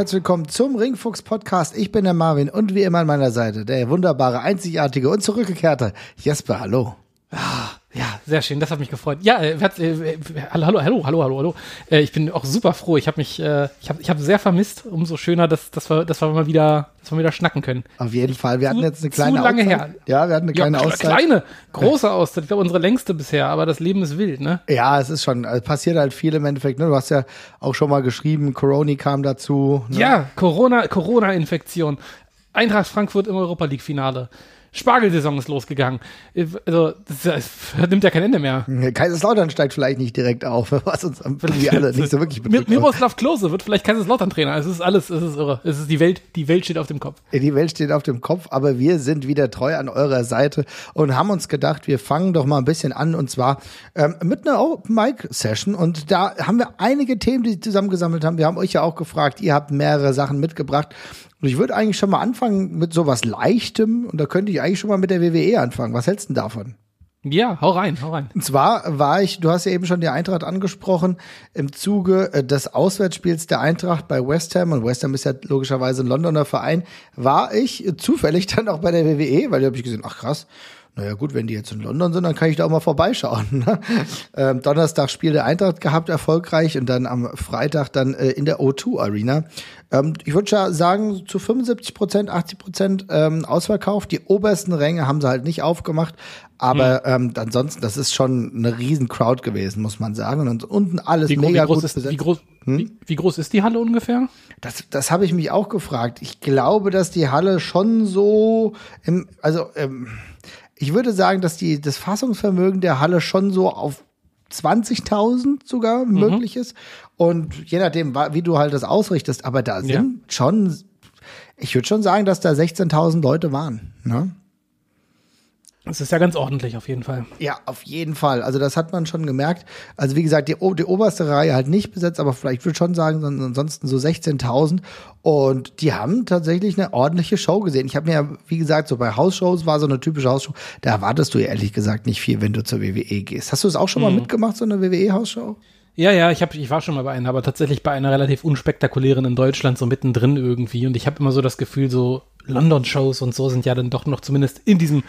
herzlich willkommen zum Ringfuchs Podcast. Ich bin der Marvin und wie immer an meiner Seite der wunderbare, einzigartige und zurückgekehrte Jesper. Hallo. Ja, sehr schön, das hat mich gefreut. Ja, äh, äh, hallo, hallo, hallo, hallo, hallo, hallo. Äh, ich bin auch super froh. Ich habe mich, äh, ich habe, ich habe sehr vermisst. Umso schöner, dass, dass wir, dass wir mal wieder, dass wir wieder schnacken können. Auf jeden Fall. Wir hatten jetzt eine kleine zu lange Auszeit. her. Ja, wir hatten eine kleine ja, Auszeit. Kleine, große Auszeit. Ich glaube, unsere längste bisher. Aber das Leben ist wild, ne? Ja, es ist schon, also passiert halt viel im Endeffekt. Ne? Du hast ja auch schon mal geschrieben, Corona kam dazu. Ne? Ja, Corona, Corona-Infektion. Eintracht Frankfurt im Europa League Finale. Spargelsaison ist losgegangen. Also, das, das nimmt ja kein Ende mehr. Kaiserslautern steigt vielleicht nicht direkt auf, was uns irgendwie alle nicht so wirklich betrifft. Miroslav Klose wird vielleicht Kaiserslautern-Trainer. Es ist alles, es ist irre. Es ist die Welt, die Welt steht auf dem Kopf. Die Welt steht auf dem Kopf, aber wir sind wieder treu an eurer Seite und haben uns gedacht, wir fangen doch mal ein bisschen an und zwar ähm, mit einer Open-Mic-Session und da haben wir einige Themen, die zusammengesammelt haben. Wir haben euch ja auch gefragt, ihr habt mehrere Sachen mitgebracht und ich würde eigentlich schon mal anfangen mit sowas Leichtem und da könnte ich eigentlich schon mal mit der WWE anfangen. Was hältst du denn davon? Ja, hau rein, hau rein. Und zwar war ich, du hast ja eben schon die Eintracht angesprochen, im Zuge äh, des Auswärtsspiels der Eintracht bei West Ham, und West Ham ist ja logischerweise ein Londoner Verein, war ich zufällig dann auch bei der WWE, weil da habe ich gesehen, ach krass, naja gut, wenn die jetzt in London sind, dann kann ich da auch mal vorbeischauen. Ne? Ähm, Donnerstag Spiel der Eintracht gehabt, erfolgreich und dann am Freitag dann äh, in der O2 Arena. Ähm, ich würde ja sagen, zu 75 Prozent, 80 Prozent ähm, ausverkauft. Die obersten Ränge haben sie halt nicht aufgemacht, aber ähm, ansonsten, das ist schon eine riesen Crowd gewesen, muss man sagen. Und unten alles Wie, mega wie, groß gut ist, besetzt. wie, groß, wie, wie groß ist die Halle ungefähr? Das, das habe ich mich auch gefragt. Ich glaube, dass die Halle schon so im, also ähm, ich würde sagen, dass die das Fassungsvermögen der Halle schon so auf 20.000 sogar Mhm. möglich ist. Und je nachdem, wie du halt das ausrichtest, aber da sind Ja. schon, ich würde schon sagen, dass da 16.000 Leute waren. Ne? Das ist ja ganz ordentlich auf jeden Fall. Ja, auf jeden Fall. Also das hat man schon gemerkt. Also wie gesagt, die, die oberste Reihe halt nicht besetzt, aber vielleicht würde ich schon sagen, son- ansonsten so 16.000. Und die haben tatsächlich eine ordentliche Show gesehen. Ich habe mir ja, wie gesagt, so bei Hausshows war so eine typische Hausshow. Da erwartest du ja ehrlich gesagt nicht viel, wenn du zur WWE gehst. Hast du es auch schon mal mitgemacht, so eine WWE-Hausshow? Ja, ja, ich, hab, ich war schon mal bei einer, aber tatsächlich bei einer relativ unspektakulären in Deutschland, so mittendrin irgendwie. Und ich habe immer so das Gefühl, so London-Shows und so sind ja dann doch noch zumindest in diesem,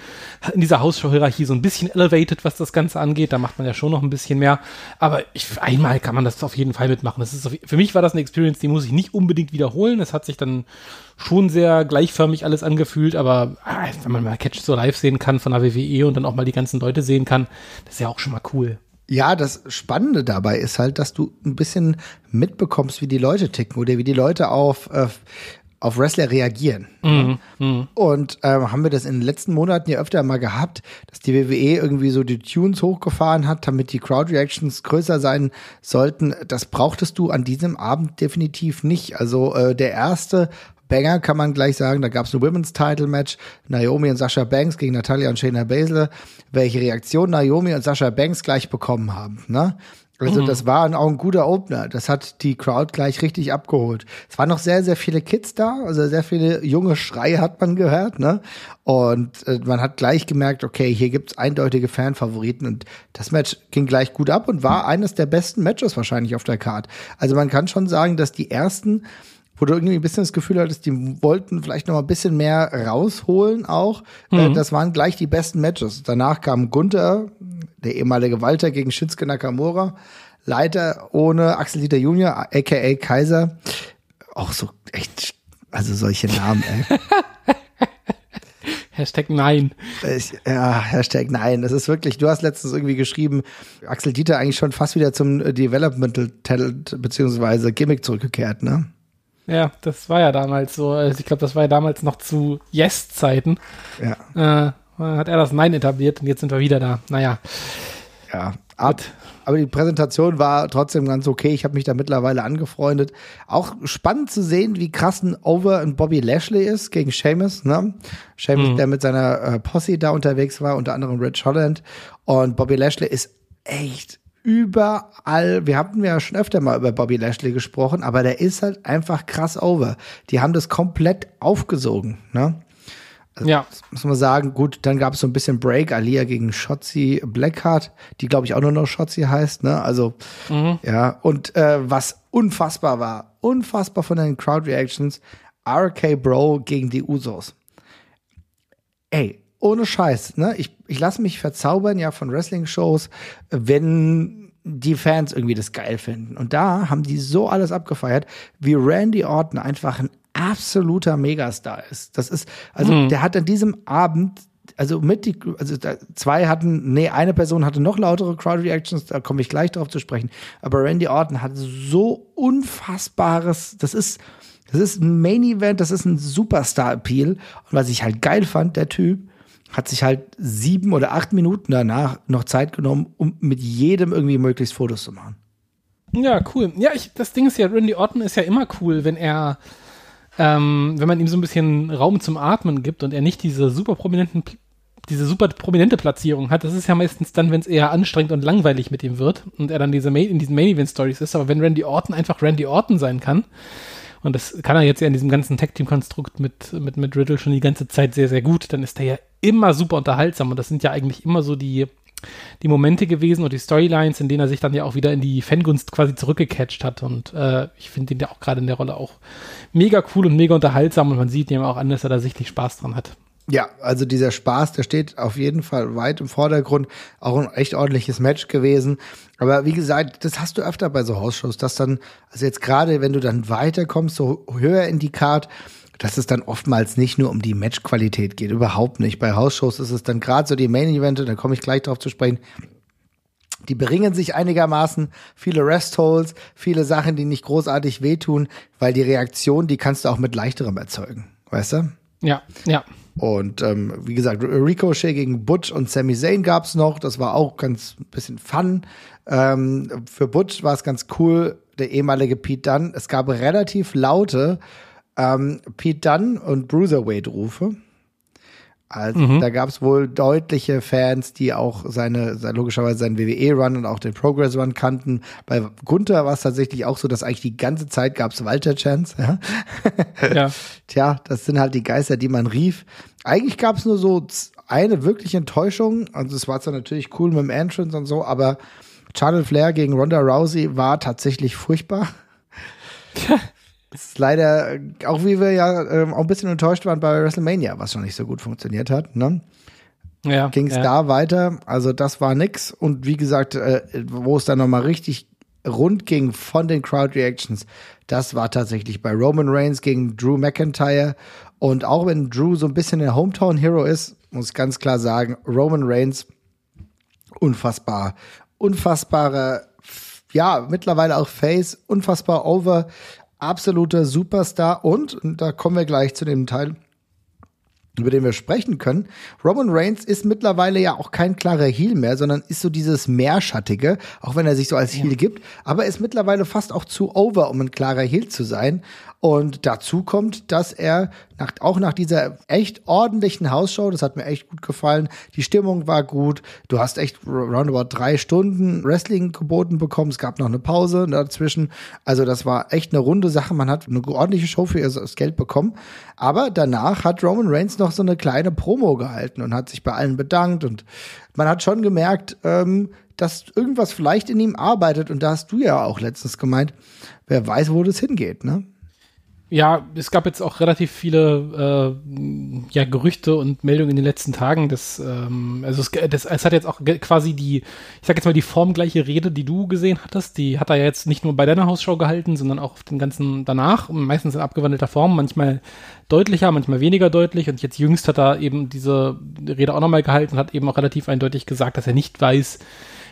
in dieser Hausshow-Hierarchie so ein bisschen elevated, was das Ganze angeht. Da macht man ja schon noch ein bisschen mehr. Aber ich, einmal kann man das auf jeden Fall mitmachen. Das ist für mich war das eine Experience, die muss ich nicht unbedingt wiederholen. Es hat sich dann schon sehr gleichförmig alles angefühlt, aber ah, wenn man mal Catch so live sehen kann von der WWE und dann auch mal die ganzen Leute sehen kann, das ist ja auch schon mal cool. Ja, das Spannende dabei ist halt, dass du ein bisschen mitbekommst, wie die Leute ticken oder wie die Leute auf, äh, auf Wrestler reagieren. Und ähm, haben wir das in den letzten Monaten ja öfter mal gehabt, dass die WWE irgendwie so die Tunes hochgefahren hat, damit die Crowd-Reactions größer sein sollten. Das brauchtest du an diesem Abend definitiv nicht. Also äh, der erste Banger kann man gleich sagen, da gab es ein Women's Title Match, Naomi und Sasha Banks gegen Natalia und Shayna Baszler, welche Reaktion Naomi und Sasha Banks gleich bekommen haben. Ne? Also das war auch ein guter Opener. Das hat die Crowd gleich richtig abgeholt. Es waren noch sehr, sehr viele Kids da, also sehr viele junge Schreie hat man gehört, ne? Und äh, man hat gleich gemerkt, okay, hier gibt's eindeutige Fanfavoriten und das Match ging gleich gut ab und war eines der besten Matches wahrscheinlich auf der Card. Also man kann schon sagen, dass die ersten wo du irgendwie ein bisschen das Gefühl hattest, die wollten vielleicht noch mal ein bisschen mehr rausholen auch. Äh, das waren gleich die besten Matches. Danach kam Gunther, der ehemalige Walter gegen Shinsuke Nakamura. Leider ohne Axel Dieter Junior, aka Kaiser. Auch so echt, also solche Namen, ey. Hashtag Nein. Ich, ja, Hashtag nein. Das ist wirklich, du hast letztens irgendwie geschrieben, Axel Dieter eigentlich schon fast wieder zum Developmental Talent beziehungsweise Gimmick zurückgekehrt, ne? Ja, das war ja damals so. Also ich glaube, das war ja damals noch zu Yes-Zeiten. Ja. Äh, hat er das Nein etabliert und jetzt sind wir wieder da. Naja, Ja, ab. Aber die Präsentation war trotzdem ganz okay. Ich habe mich da mittlerweile angefreundet. Auch spannend zu sehen, wie krass ein Over ein Bobby Lashley ist gegen Sheamus. Ne? Sheamus, der mit seiner äh, Posse da unterwegs war, unter anderem Rich Holland. Und Bobby Lashley ist echt überall. Wir hatten ja schon öfter mal über Bobby Lashley gesprochen, aber der ist halt einfach krass over. Die haben das komplett aufgesogen. Ne? Also, ja. Muss man sagen, gut, dann gab es so ein bisschen Break, Alia gegen Shotzi Blackheart, die glaube ich auch nur noch Shotzi heißt, ne? Also, mhm. ja. Und äh, was unfassbar war, unfassbar von den Crowd Reactions, RK Bro gegen die Usos. Ey, ohne Scheiß, ne? Ich, ich lasse mich verzaubern ja von Wrestling-Shows, wenn die Fans irgendwie das geil finden. Und da haben die so alles abgefeiert, wie Randy Orton einfach ein absoluter Megastar ist. Das ist, also mhm. der hat an diesem Abend also mit die, also zwei hatten, nee, eine Person hatte noch lautere Crowd Reactions, da komme ich gleich drauf zu sprechen. Aber Randy Orton hat so unfassbares, das ist, das ist ein Main Event, das ist ein Superstar-Appeal. Und was ich halt geil fand, der Typ hat sich halt sieben oder acht Minuten danach noch Zeit genommen, um mit jedem irgendwie möglichst Fotos zu machen. Ja, cool. Ja, ich, das Ding ist ja, Randy Orton ist ja immer cool, wenn er, ähm, wenn man ihm so ein bisschen Raum zum Atmen gibt und er nicht diese super prominenten, diese super prominente Platzierung hat. Das ist ja meistens dann, wenn es eher anstrengend und langweilig mit ihm wird und er dann diese Main, in diesen Main Event Stories ist. Aber wenn Randy Orton einfach Randy Orton sein kann, und das kann er jetzt ja in diesem ganzen Tag-Team-Konstrukt mit, mit, mit Riddle schon die ganze Zeit sehr, sehr gut. Dann ist er ja immer super unterhaltsam und das sind ja eigentlich immer so die, die Momente gewesen und die Storylines, in denen er sich dann ja auch wieder in die Fangunst quasi zurückgecatcht hat. Und äh, ich finde ihn ja auch gerade in der Rolle auch mega cool und mega unterhaltsam und man sieht ihm auch an, dass er da sichtlich Spaß dran hat. Ja, also dieser Spaß, der steht auf jeden Fall weit im Vordergrund. Auch ein echt ordentliches Match gewesen. Aber wie gesagt, das hast du öfter bei so Hausshows, dass dann, also jetzt gerade, wenn du dann weiterkommst, so höher in die Card, dass es dann oftmals nicht nur um die Matchqualität geht. Überhaupt nicht. Bei Hausshows ist es dann gerade so die Main-Evente, da komme ich gleich drauf zu sprechen. Die beringen sich einigermaßen, viele Rest-Holes, viele Sachen, die nicht großartig wehtun, weil die Reaktion, die kannst du auch mit leichterem erzeugen. Weißt du? Ja, ja. Und ähm, wie gesagt, Ricochet gegen Butch und Sami Zayn gab's noch. Das war auch ganz bisschen Fun. Ähm, für Butch war es ganz cool, der ehemalige Pete Dunn. Es gab relativ laute ähm, Pete Dunn und Bruiserweight-Rufe. Also, mhm. Da gab es wohl deutliche Fans, die auch seine, logischerweise seinen WWE-Run und auch den Progress-Run kannten. Bei Gunther war es tatsächlich auch so, dass eigentlich die ganze Zeit gab es Walter-Chance. Ja? ja. Tja, das sind halt die Geister, die man rief. Eigentlich gab es nur so eine wirkliche Enttäuschung. Also es war zwar natürlich cool mit dem Entrance und so, aber Charlotte Flair gegen Ronda Rousey war tatsächlich furchtbar. Das ist leider, auch wie wir ja ähm, auch ein bisschen enttäuscht waren bei WrestleMania, was schon nicht so gut funktioniert hat, ne? Ja, Ging es ja. da weiter, also das war nix. Und wie gesagt, äh, wo es dann nochmal richtig rund ging von den Crowd Reactions, das war tatsächlich bei Roman Reigns gegen Drew McIntyre. Und auch wenn Drew so ein bisschen der Hometown Hero ist, muss ich ganz klar sagen, Roman Reigns unfassbar, unfassbare, ja, mittlerweile auch Face, unfassbar over, absoluter Superstar und, und da kommen wir gleich zu dem Teil, über den wir sprechen können. Roman Reigns ist mittlerweile ja auch kein klarer Heel mehr, sondern ist so dieses Meerschattige, auch wenn er sich so als Heel gibt, aber ist mittlerweile fast auch zu over, um ein klarer Heel zu sein. Und dazu kommt, dass er nach, auch nach dieser echt ordentlichen Hausshow, das hat mir echt gut gefallen, die Stimmung war gut, du hast echt roundabout drei Stunden Wrestling geboten bekommen, es gab noch eine Pause dazwischen, also das war echt eine runde Sache, man hat eine ordentliche Show für ihr Geld bekommen, aber danach hat Roman Reigns noch so eine kleine Promo gehalten und hat sich bei allen bedankt. Und man hat schon gemerkt, ähm, dass irgendwas vielleicht in ihm arbeitet. Und da hast du ja auch letztens gemeint, wer weiß, wo das hingeht, ne? Ja, es gab jetzt auch relativ viele äh, ja, Gerüchte und Meldungen in den letzten Tagen. Dass, ähm, also es, das, es hat jetzt auch quasi die, ich sag jetzt mal, die formgleiche Rede, die du gesehen hattest, die hat er ja jetzt nicht nur bei deiner Hausshow gehalten, sondern auch auf den ganzen danach, meistens in abgewandelter Form, manchmal deutlicher, manchmal weniger deutlich. Und jetzt jüngst hat er eben diese Rede auch nochmal gehalten und hat eben auch relativ eindeutig gesagt, dass er nicht weiß,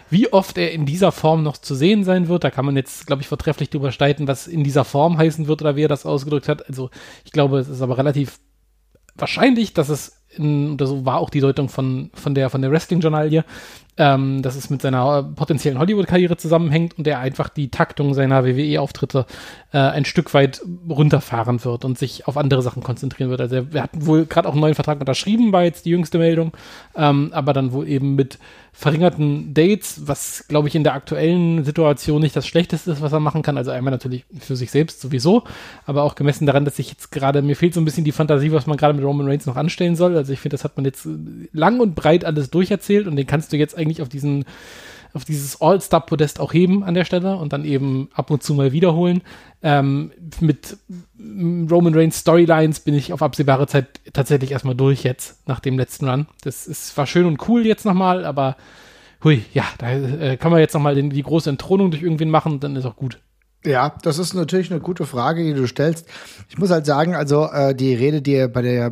wie oft er in dieser Form noch zu sehen sein wird, da kann man jetzt, glaube ich, vortrefflich drüber streiten, was in dieser Form heißen wird oder wie er das ausgedrückt hat. Also ich glaube, es ist aber relativ wahrscheinlich, dass es in, oder so war auch die Deutung von, von der, von der Wrestling-Journalie, ähm, dass es mit seiner potenziellen Hollywood-Karriere zusammenhängt und er einfach die Taktung seiner WWE-Auftritte äh, ein Stück weit runterfahren wird und sich auf andere Sachen konzentrieren wird. Also er, er hat wohl gerade auch einen neuen Vertrag unterschrieben, war jetzt die jüngste Meldung, ähm, aber dann wohl eben mit verringerten Dates, was glaube ich in der aktuellen Situation nicht das Schlechteste ist, was er machen kann. Also einmal natürlich für sich selbst sowieso, aber auch gemessen daran, dass ich jetzt gerade, mir fehlt so ein bisschen die Fantasie, was man gerade mit Roman Reigns noch anstellen soll. Also ich finde, das hat man jetzt lang und breit alles durcherzählt und den kannst du jetzt eigentlich auf diesen auf dieses All-Star-Podest auch heben an der Stelle und dann eben ab und zu mal wiederholen. Ähm, mit Roman Reigns Storylines bin ich auf absehbare Zeit tatsächlich erstmal durch jetzt, nach dem letzten Run. Das ist, war schön und cool jetzt nochmal, aber hui, ja, da äh, kann man jetzt nochmal die große Entthronung durch irgendwen machen, dann ist auch gut. Ja, das ist natürlich eine gute Frage, die du stellst. Ich muss halt sagen, also äh, die Rede, die er bei der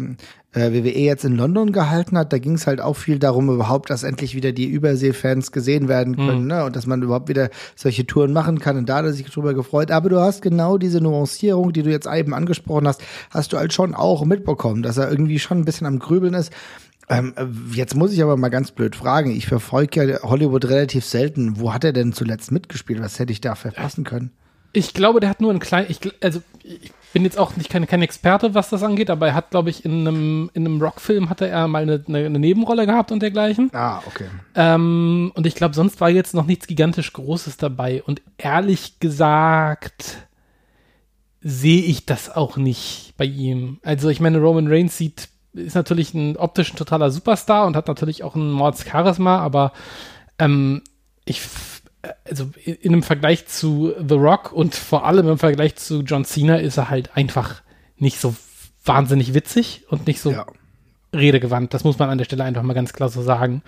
äh, WWE jetzt in London gehalten hat, da ging es halt auch viel darum, überhaupt, dass endlich wieder die Überseefans gesehen werden können, mhm. ne? Und dass man überhaupt wieder solche Touren machen kann. Und da hat er sich drüber gefreut. Aber du hast genau diese Nuancierung, die du jetzt eben angesprochen hast, hast du halt schon auch mitbekommen, dass er irgendwie schon ein bisschen am Grübeln ist. Ähm, jetzt muss ich aber mal ganz blöd fragen. Ich verfolge ja Hollywood relativ selten. Wo hat er denn zuletzt mitgespielt? Was hätte ich da verpassen können? Ich glaube, der hat nur einen kleinen, ich, also ich bin jetzt auch nicht kein, kein Experte, was das angeht, aber er hat, glaube ich, in einem, in einem Rockfilm hatte er mal eine, eine, eine Nebenrolle gehabt und dergleichen. Ah, okay. Ähm, und ich glaube, sonst war jetzt noch nichts gigantisch Großes dabei. Und ehrlich gesagt sehe ich das auch nicht bei ihm. Also ich meine, Roman Reigns sieht, ist natürlich ein optisch ein totaler Superstar und hat natürlich auch ein Mords Charisma, aber ähm, ich also in einem Vergleich zu The Rock und vor allem im Vergleich zu John Cena ist er halt einfach nicht so wahnsinnig witzig und nicht so ja. redegewandt. Das muss man an der Stelle einfach mal ganz klar so sagen.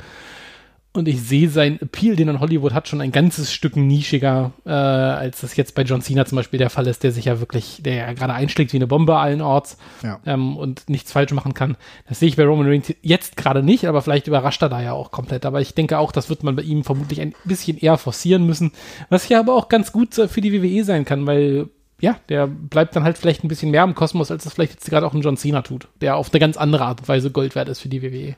Und ich sehe seinen Appeal, den er in Hollywood hat, schon ein ganzes Stück nischiger, äh, als das jetzt bei John Cena zum Beispiel der Fall ist, der sich ja wirklich, der ja gerade einschlägt wie eine Bombe allen Orts ja. ähm, und nichts falsch machen kann. Das sehe ich bei Roman Reigns jetzt gerade nicht, aber vielleicht überrascht er da ja auch komplett. Aber ich denke auch, das wird man bei ihm vermutlich ein bisschen eher forcieren müssen, was ja aber auch ganz gut für die WWE sein kann, weil ja, der bleibt dann halt vielleicht ein bisschen mehr im Kosmos, als das vielleicht jetzt gerade auch ein John Cena tut, der auf eine ganz andere Art und Weise Gold wert ist für die WWE.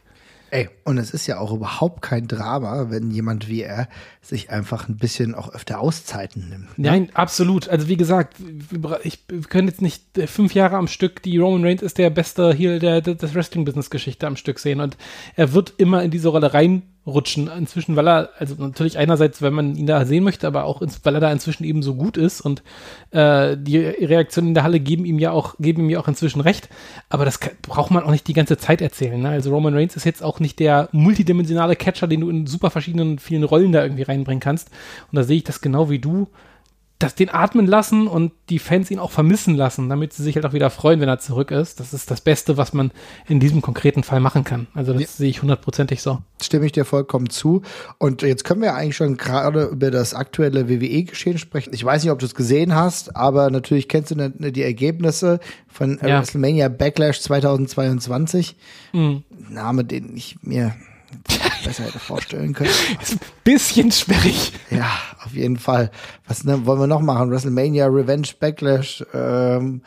Ey, und es ist ja auch überhaupt kein Drama, wenn jemand wie er sich einfach ein bisschen auch öfter Auszeiten nimmt. Ne? Nein, absolut. Also wie gesagt, ich, wir können jetzt nicht äh, fünf Jahre am Stück, die Roman Reigns ist der beste Heel der, der, des Wrestling-Business-Geschichte am Stück sehen und er wird immer in diese Rolle rein rutschen. Inzwischen, weil er, also natürlich einerseits, wenn man ihn da sehen möchte, aber auch, weil er da inzwischen eben so gut ist und äh, die Reaktionen in der Halle geben ihm ja auch, geben ihm ja auch inzwischen recht. Aber das kann, braucht man auch nicht die ganze Zeit erzählen. Ne? Also Roman Reigns ist jetzt auch nicht der multidimensionale Catcher, den du in super verschiedenen, vielen Rollen da irgendwie reinbringen kannst. Und da sehe ich das genau wie du das den atmen lassen und die Fans ihn auch vermissen lassen, damit sie sich halt auch wieder freuen, wenn er zurück ist. Das ist das Beste, was man in diesem konkreten Fall machen kann. Also das ja. sehe ich hundertprozentig so. Stimme ich dir vollkommen zu. Und jetzt können wir eigentlich schon gerade über das aktuelle WWE-Geschehen sprechen. Ich weiß nicht, ob du es gesehen hast, aber natürlich kennst du ne, die Ergebnisse von ja. WrestleMania Backlash 2022. Mhm. Name, den ich mir besser hätte vorstellen können. Ist ein bisschen sperrig. Ja, auf jeden Fall. Was ne, wollen wir noch machen? WrestleMania Revenge Backlash ähm,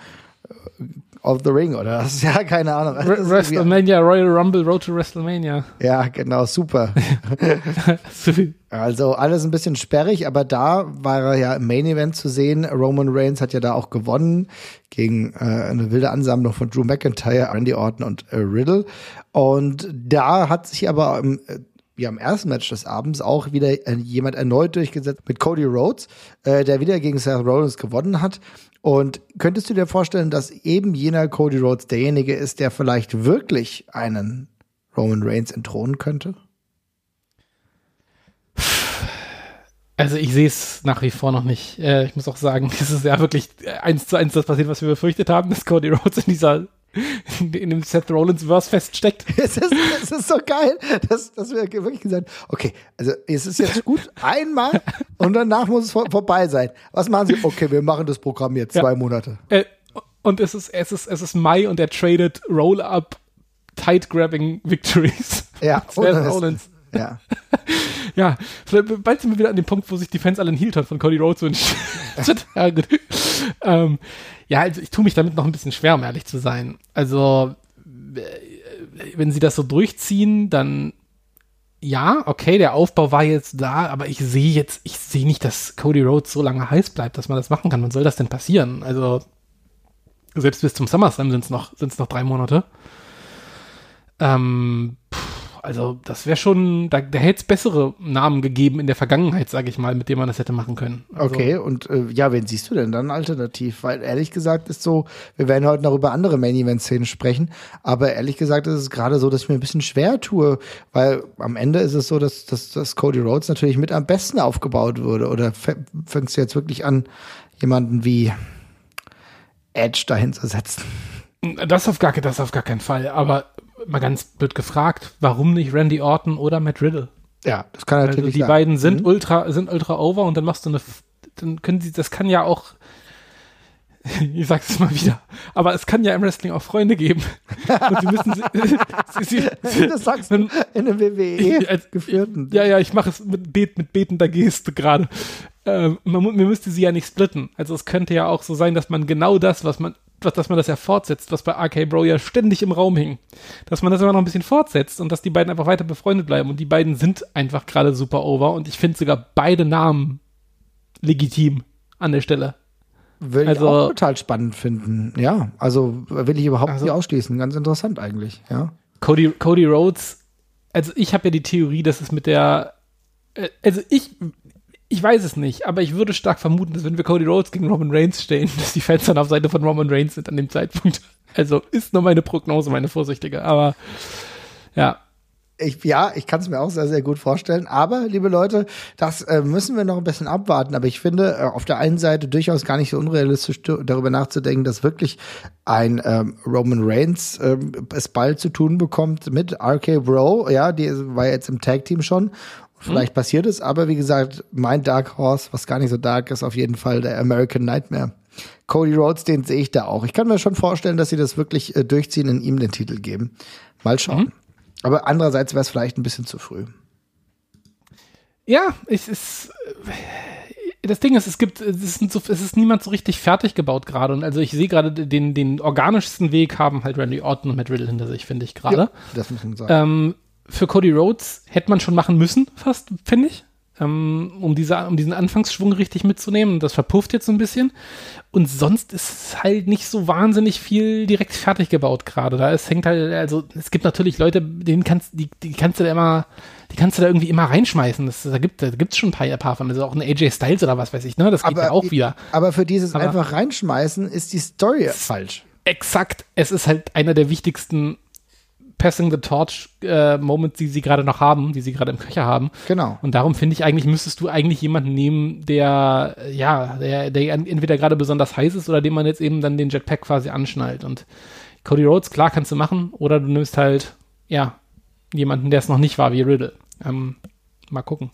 of the Ring oder das ist ja keine Ahnung. WrestleMania Royal Rumble Road to WrestleMania. Ja, genau, super. also alles ein bisschen sperrig, aber da war er ja im Main Event zu sehen. Roman Reigns hat ja da auch gewonnen gegen äh, eine wilde Ansammlung von Drew McIntyre, Randy Orton und äh, Riddle. Und da hat sich aber im äh, ja im ersten Match des Abends auch wieder jemand erneut durchgesetzt mit Cody Rhodes, äh, der wieder gegen Seth Rollins gewonnen hat. Und könntest du dir vorstellen, dass eben jener Cody Rhodes derjenige ist, der vielleicht wirklich einen Roman Reigns entthronen könnte? Also ich sehe es nach wie vor noch nicht. Äh, ich muss auch sagen, es ist ja wirklich eins zu eins das passiert, was wir befürchtet haben, dass Cody Rhodes in dieser in dem Seth Rollins Verse feststeckt. es, ist, es ist so geil, dass, dass wir wirklich gesagt okay, also es ist jetzt gut, einmal und danach muss es vor, vorbei sein. Was machen sie? Okay, wir machen das Programm jetzt ja. zwei Monate. Äh, und es ist, es ist, es ist Mai und er tradet Roll-Up Tight-Grabbing Victories. Ja, Seth Rollins. Ja. ja, bald sind wir wieder an dem Punkt, wo sich die Fans alle einen von Cody Rhodes wünschen. ja, gut. Ähm, ja, also ich tue mich damit noch ein bisschen schwer, um ehrlich zu sein. Also, äh, wenn sie das so durchziehen, dann ja, okay, der Aufbau war jetzt da, aber ich sehe jetzt, ich sehe nicht, dass Cody Rhodes so lange heiß bleibt, dass man das machen kann. Wann soll das denn passieren? Also, selbst bis zum SummerSlam sind es noch, sind's noch drei Monate. Ähm, also das wäre schon, da, da hätte es bessere Namen gegeben in der Vergangenheit, sage ich mal, mit denen man das hätte machen können. Also, okay, und äh, ja, wen siehst du denn dann alternativ? Weil ehrlich gesagt ist so, wir werden heute noch über andere Main-Event-Szenen sprechen, aber ehrlich gesagt ist es gerade so, dass ich mir ein bisschen schwer tue, weil am Ende ist es so, dass, dass, dass Cody Rhodes natürlich mit am besten aufgebaut wurde. Oder fängst du jetzt wirklich an, jemanden wie Edge dahin zu setzen? Das auf gar, das auf gar keinen Fall. Aber mal ganz blöd gefragt, warum nicht Randy Orton oder Matt Riddle? Ja, das kann natürlich also die sein. beiden sind mhm. ultra sind ultra over und dann machst du eine dann können sie das kann ja auch ich sag's es mal wieder, aber es kann ja im Wrestling auch Freunde geben. Und sie müssen sie, sie, sie, das sagst du in einem WWE als, geführten. Ja, ja, ich mache es mit, Bet, mit betender Geste gerade. Ähm, man, man müsste sie ja nicht splitten. Also es könnte ja auch so sein, dass man genau das, was man dass man das ja fortsetzt, was bei RK Bro ja ständig im Raum hing. Dass man das immer noch ein bisschen fortsetzt und dass die beiden einfach weiter befreundet bleiben. Und die beiden sind einfach gerade super over und ich finde sogar beide Namen legitim an der Stelle. Will also, ich auch total spannend finden. Ja, also will ich überhaupt also, nicht ausschließen. Ganz interessant eigentlich, ja. Cody, Cody Rhodes, also ich habe ja die Theorie, dass es mit der, äh, also ich, ich weiß es nicht, aber ich würde stark vermuten, dass wenn wir Cody Rhodes gegen Roman Reigns stellen, dass die Fans dann auf Seite von Roman Reigns sind an dem Zeitpunkt. Also ist nur meine Prognose, meine vorsichtige. Aber ja, ich, ja, ich kann es mir auch sehr, sehr gut vorstellen. Aber, liebe Leute, das äh, müssen wir noch ein bisschen abwarten. Aber ich finde äh, auf der einen Seite durchaus gar nicht so unrealistisch darüber nachzudenken, dass wirklich ein ähm, Roman Reigns ähm, es bald zu tun bekommt mit RK Bro. Ja, die war jetzt im Tag Team schon. Vielleicht hm. passiert es, aber wie gesagt, mein Dark Horse, was gar nicht so dark ist, auf jeden Fall der American Nightmare. Cody Rhodes, den sehe ich da auch. Ich kann mir schon vorstellen, dass sie das wirklich äh, durchziehen, in ihm den Titel geben. Mal schauen. Mhm. Aber andererseits wäre es vielleicht ein bisschen zu früh. Ja, es ist. Äh, das Ding ist, es gibt, es ist, so, es ist niemand so richtig fertig gebaut gerade. Und also ich sehe gerade den, den organischsten Weg haben halt Randy Orton und Matt Riddle hinter sich, finde ich gerade. Ja, das muss man sagen. Ähm, für Cody Rhodes hätte man schon machen müssen, fast, finde ich. Ähm, um, diese, um diesen Anfangsschwung richtig mitzunehmen. Das verpufft jetzt so ein bisschen. Und sonst ist halt nicht so wahnsinnig viel direkt fertig gebaut gerade. Da es hängt halt, also es gibt natürlich Leute, denen kannst, die, die kannst du da immer, die kannst du da irgendwie immer reinschmeißen. Das, da gibt es schon ein paar, ein paar von. Also auch ein AJ Styles oder was weiß ich, ne? Das geht aber, ja auch wieder. Aber für dieses aber einfach reinschmeißen ist die Story falsch. Exakt. Es ist halt einer der wichtigsten Passing the Torch äh, Moments, die sie gerade noch haben, die sie gerade im Köcher haben. Genau. Und darum finde ich eigentlich, müsstest du eigentlich jemanden nehmen, der, ja, der, der entweder gerade besonders heiß ist oder dem man jetzt eben dann den Jetpack quasi anschnallt. Und Cody Rhodes, klar, kannst du machen. Oder du nimmst halt, ja, jemanden, der es noch nicht war, wie Riddle. Ähm, mal gucken.